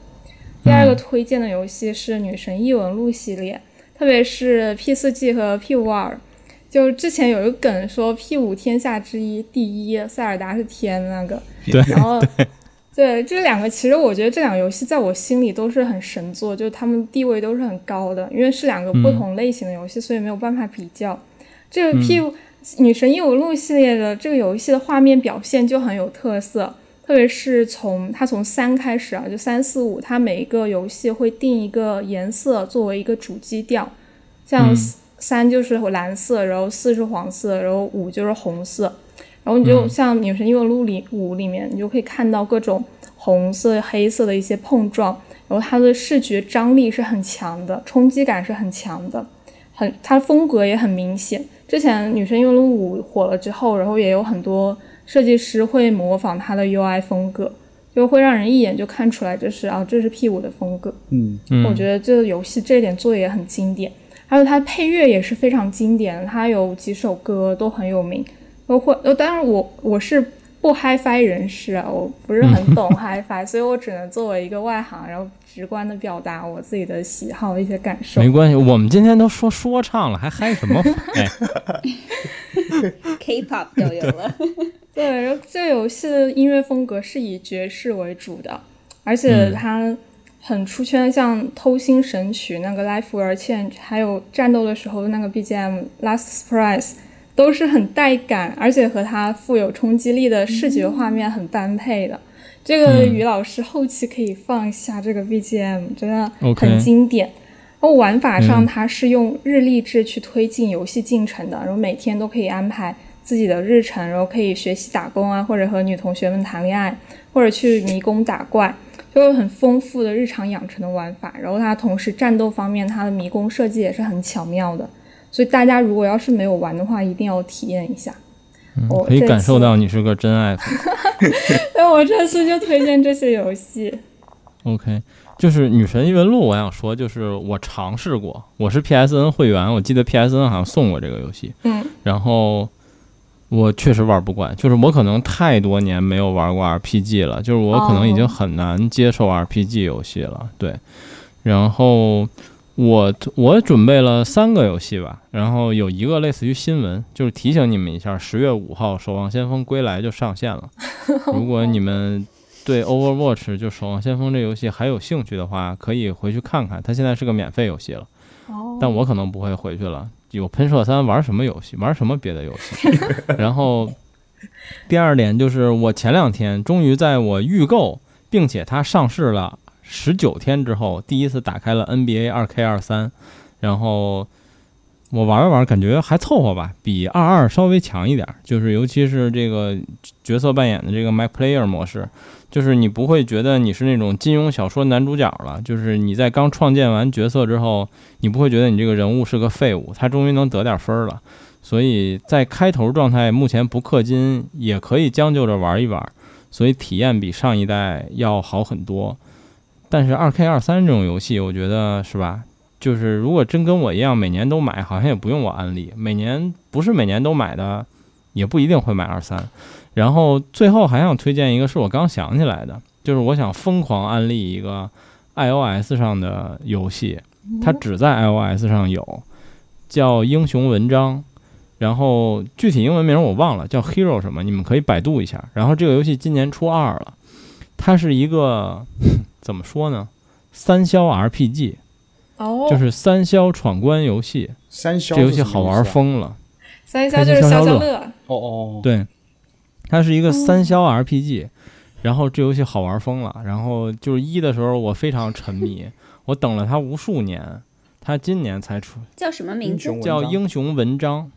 第二个推荐的游戏是《女神异闻录》系列，特别是 P 四 G 和 P 五二。就之前有一个梗说 P 五天下之一第一，塞尔达是天那个。对，然后对这两个，其实我觉得这两个游戏在我心里都是很神作，就他们地位都是很高的，因为是两个不同类型的游戏，所以没有办法比较。这个 P 女神异闻录系列的这个游戏的画面表现就很有特色，特别是从它从三开始啊，就三四五，它每一个游戏会定一个颜色作为一个主基调，像。三就是蓝色，然后四是黄色，然后五就是红色，然后你就像《女神异闻录》里五里面，你就可以看到各种红色、黑色的一些碰撞，然后它的视觉张力是很强的，冲击感是很强的，很它风格也很明显。之前《女神异闻录》五火了之后，然后也有很多设计师会模仿它的 UI 风格，就会让人一眼就看出来这是啊，这是 P 五的风格。嗯，我觉得这个游戏这一点做的也很经典。还有它配乐也是非常经典，它有几首歌都很有名。包括呃，当然我我是不 HiFi 人士啊，我不是很懂 HiFi，所以我只能作为一个外行，然后直观的表达我自己的喜好一些感受。没关系，我们今天都说说唱了，还嗨什么？K-pop 都有了。对，然后这个游戏的音乐风格是以爵士为主的，而且它。很出圈，像《偷心神曲》那个《Life Will Change》，还有战斗的时候的那个 BGM《Last Surprise》，都是很带感，而且和它富有冲击力的视觉画面很般配的。这个于老师后期可以放一下这个 BGM，真的很经典。然后玩法上，它是用日历制去推进游戏进程的，然后每天都可以安排自己的日程，然后可以学习打工啊，或者和女同学们谈恋爱，或者去迷宫打怪。就有很丰富的日常养成的玩法，然后它同时战斗方面，它的迷宫设计也是很巧妙的，所以大家如果要是没有玩的话，一定要体验一下。我可以感受到你是个真爱粉。那我这次就推荐这些游戏。OK，就是《女神异闻录》，我想说，就是我尝试过，我是 PSN 会员，我记得 PSN 好像送过这个游戏。嗯，然后。我确实玩不惯，就是我可能太多年没有玩过 RPG 了，就是我可能已经很难接受 RPG 游戏了。对，然后我我准备了三个游戏吧，然后有一个类似于新闻，就是提醒你们一下，十月五号《守望先锋归来》就上线了。如果你们对 Overwatch 就《守望先锋》这游戏还有兴趣的话，可以回去看看，它现在是个免费游戏了。但我可能不会回去了。有喷射三玩什么游戏？玩什么别的游戏？然后第二点就是，我前两天终于在我预购并且它上市了十九天之后，第一次打开了 NBA 二 K 二三，然后我玩了玩，感觉还凑合吧，比二二稍微强一点，就是尤其是这个角色扮演的这个 My Player 模式。就是你不会觉得你是那种金庸小说男主角了，就是你在刚创建完角色之后，你不会觉得你这个人物是个废物，他终于能得点分了。所以在开头状态目前不氪金也可以将就着玩一玩，所以体验比上一代要好很多。但是二 K 二三这种游戏，我觉得是吧？就是如果真跟我一样每年都买，好像也不用我安利。每年不是每年都买的，也不一定会买二三。然后最后还想推荐一个，是我刚想起来的，就是我想疯狂安利一个 iOS 上的游戏，它只在 iOS 上有，叫《英雄文章》，然后具体英文名我忘了，叫 Hero 什么，你们可以百度一下。然后这个游戏今年出二了，它是一个 怎么说呢？三消 RPG，哦，就是三消闯关游戏。三消这游戏好玩疯了。三消就是消消乐。哦哦，对。它是一个三消 RPG，然后这游戏好玩疯了。然后就是一的时候我非常沉迷，我等了它无数年，它今年才出。叫什么名字？叫英雄文章。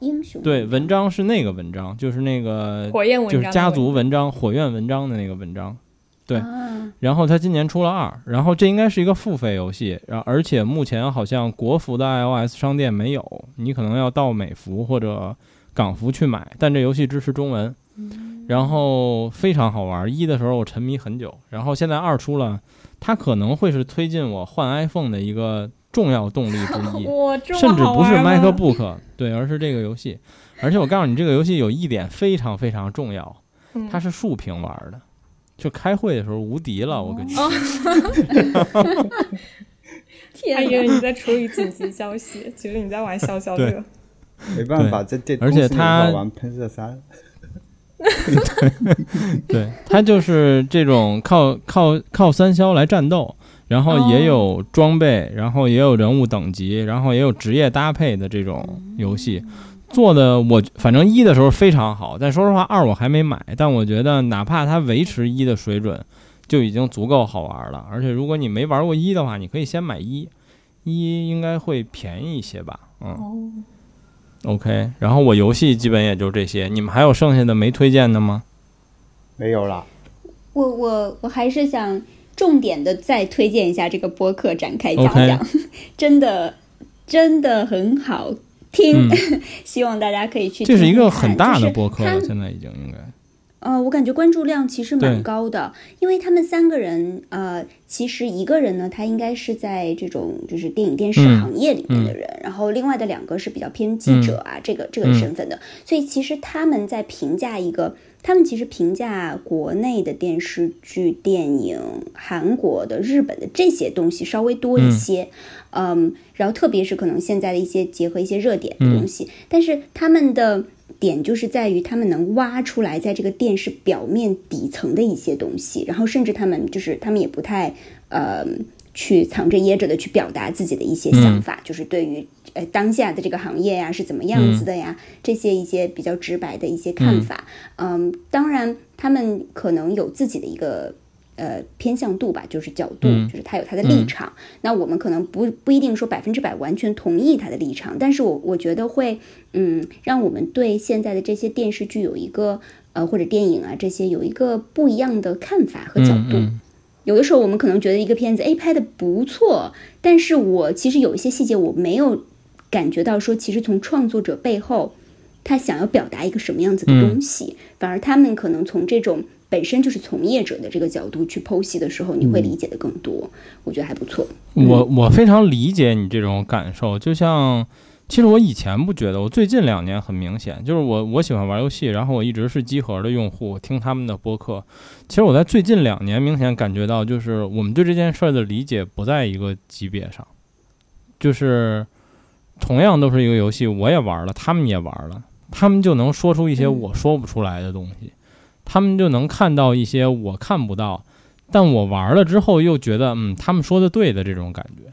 英雄对文章是那个文章，就是那个火焰文章，就是家族文章火焰文章的那个文章。对，然后它今年出了二，然后这应该是一个付费游戏，然而且目前好像国服的 iOS 商店没有，你可能要到美服或者港服去买，但这游戏支持中文，然后非常好玩。一的时候我沉迷很久，然后现在二出了，它可能会是推进我换 iPhone 的一个重要动力之一，甚至不是 MacBook，对，而是这个游戏。而且我告诉你，这个游戏有一点非常非常重要，它是竖屏玩的。就开会的时候无敌了，我跟你说。天，以为你在处理紧急消息，其实你在玩消消乐。没办法，在电而且他玩喷射三。对，他就是这种靠靠靠三消来战斗，然后也有装备，然后也有人物等级，然后也有职业搭配的这种游戏。做的我反正一的时候非常好，但说实话二我还没买，但我觉得哪怕它维持一的水准，就已经足够好玩了。而且如果你没玩过一的话，你可以先买一，一应该会便宜一些吧？嗯，OK。然后我游戏基本也就这些，你们还有剩下的没推荐的吗？没有了。我我我还是想重点的再推荐一下这个播客，展开讲讲，真的真的很好。听，希望大家可以去。这是一个很大的播客了，现在已经应该。呃，我感觉关注量其实蛮高的，因为他们三个人，呃，其实一个人呢，他应该是在这种就是电影电视行业里面的人，然后另外的两个是比较偏记者啊，这个这个身份的，所以其实他们在评价一个，他们其实评价国内的电视剧、电影、韩国的、日本的这些东西稍微多一些。嗯，然后特别是可能现在的一些结合一些热点的东西，但是他们的点就是在于他们能挖出来在这个电视表面底层的一些东西，然后甚至他们就是他们也不太呃去藏着掖着的去表达自己的一些想法，就是对于呃当下的这个行业呀是怎么样子的呀，这些一些比较直白的一些看法，嗯，当然他们可能有自己的一个。呃，偏向度吧，就是角度，就是他有他的立场。那我们可能不不一定说百分之百完全同意他的立场，但是我我觉得会，嗯，让我们对现在的这些电视剧有一个呃或者电影啊这些有一个不一样的看法和角度。有的时候我们可能觉得一个片子 A 拍的不错，但是我其实有一些细节我没有感觉到说，其实从创作者背后他想要表达一个什么样子的东西，反而他们可能从这种。本身就是从业者的这个角度去剖析的时候，你会理解的更多，我觉得还不错。我我非常理解你这种感受，就像其实我以前不觉得，我最近两年很明显，就是我我喜欢玩游戏，然后我一直是机核的用户，听他们的播客。其实我在最近两年明显感觉到，就是我们对这件事儿的理解不在一个级别上，就是同样都是一个游戏，我也玩了，他们也玩了，他们就能说出一些我说不出来的东西。他们就能看到一些我看不到，但我玩了之后又觉得，嗯，他们说的对的这种感觉。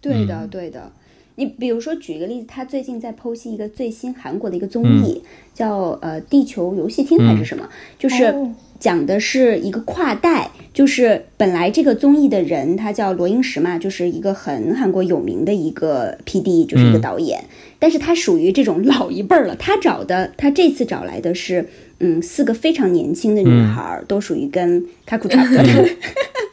对的，对的。你比如说举一个例子，他最近在剖析一个最新韩国的一个综艺，叫呃《地球游戏厅》还是什么，就是讲的是一个跨代，就是本来这个综艺的人他叫罗英石嘛，就是一个很韩国有名的一个 P D，就是一个导演，但是他属于这种老一辈儿了，他找的他这次找来的是。嗯，四个非常年轻的女孩都属于跟卡库差不多的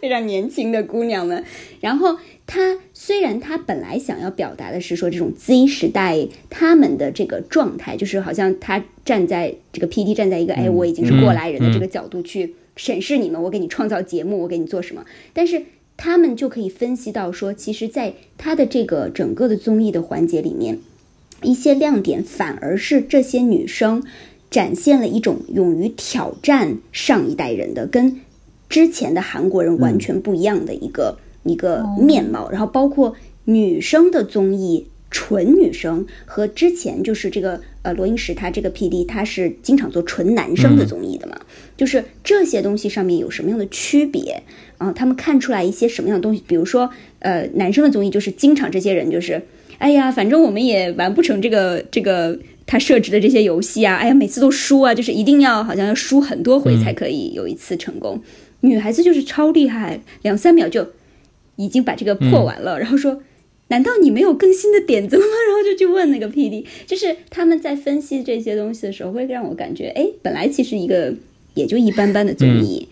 非常年轻的姑娘们。然后她虽然他本来想要表达的是说这种 Z 时代他们的这个状态，就是好像他站在这个 PD 站在一个哎我已经是过来人的这个角度去审视你们，我给你创造节目，我给你做什么。但是他们就可以分析到说，其实，在他的这个整个的综艺的环节里面，一些亮点反而是这些女生。展现了一种勇于挑战上一代人的，跟之前的韩国人完全不一样的一个一个面貌。然后包括女生的综艺，纯女生和之前就是这个呃罗英石他这个 P D 他是经常做纯男生的综艺的嘛，就是这些东西上面有什么样的区别啊？他们看出来一些什么样的东西？比如说呃男生的综艺就是经常这些人就是哎呀，反正我们也完不成这个这个。他设置的这些游戏啊，哎呀，每次都输啊，就是一定要好像要输很多回才可以有一次成功。女孩子就是超厉害，两三秒就已经把这个破完了，然后说：“难道你没有更新的点子了吗？” 然后就去问那个 P D，就是他们在分析这些东西的时候，会让我感觉，哎，本来其实一个也就一般般的综艺，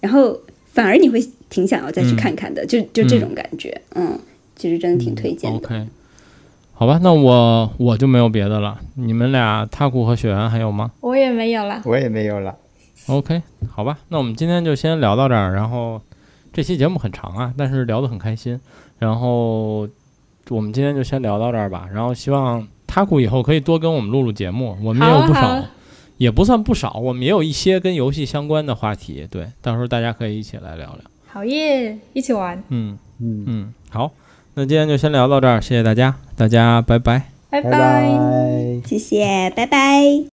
然后反而你会挺想要再去看看的，就就这种感觉，嗯，其实真的挺推荐的。OK，好吧，那我我就没有别的了。你们俩塔库和雪原还有吗？我也没有了，我也没有了。OK，好吧，那我们今天就先聊到这儿。然后这期节目很长啊，但是聊得很开心。然后我们今天就先聊到这儿吧。然后希望他库以后可以多跟我们录录节目，我们也有不少，也不算不少，我们也有一些跟游戏相关的话题。对，到时候大家可以一起来聊聊。好耶，一起玩。嗯嗯嗯，好，那今天就先聊到这儿，谢谢大家，大家拜拜，拜拜，谢谢，拜拜。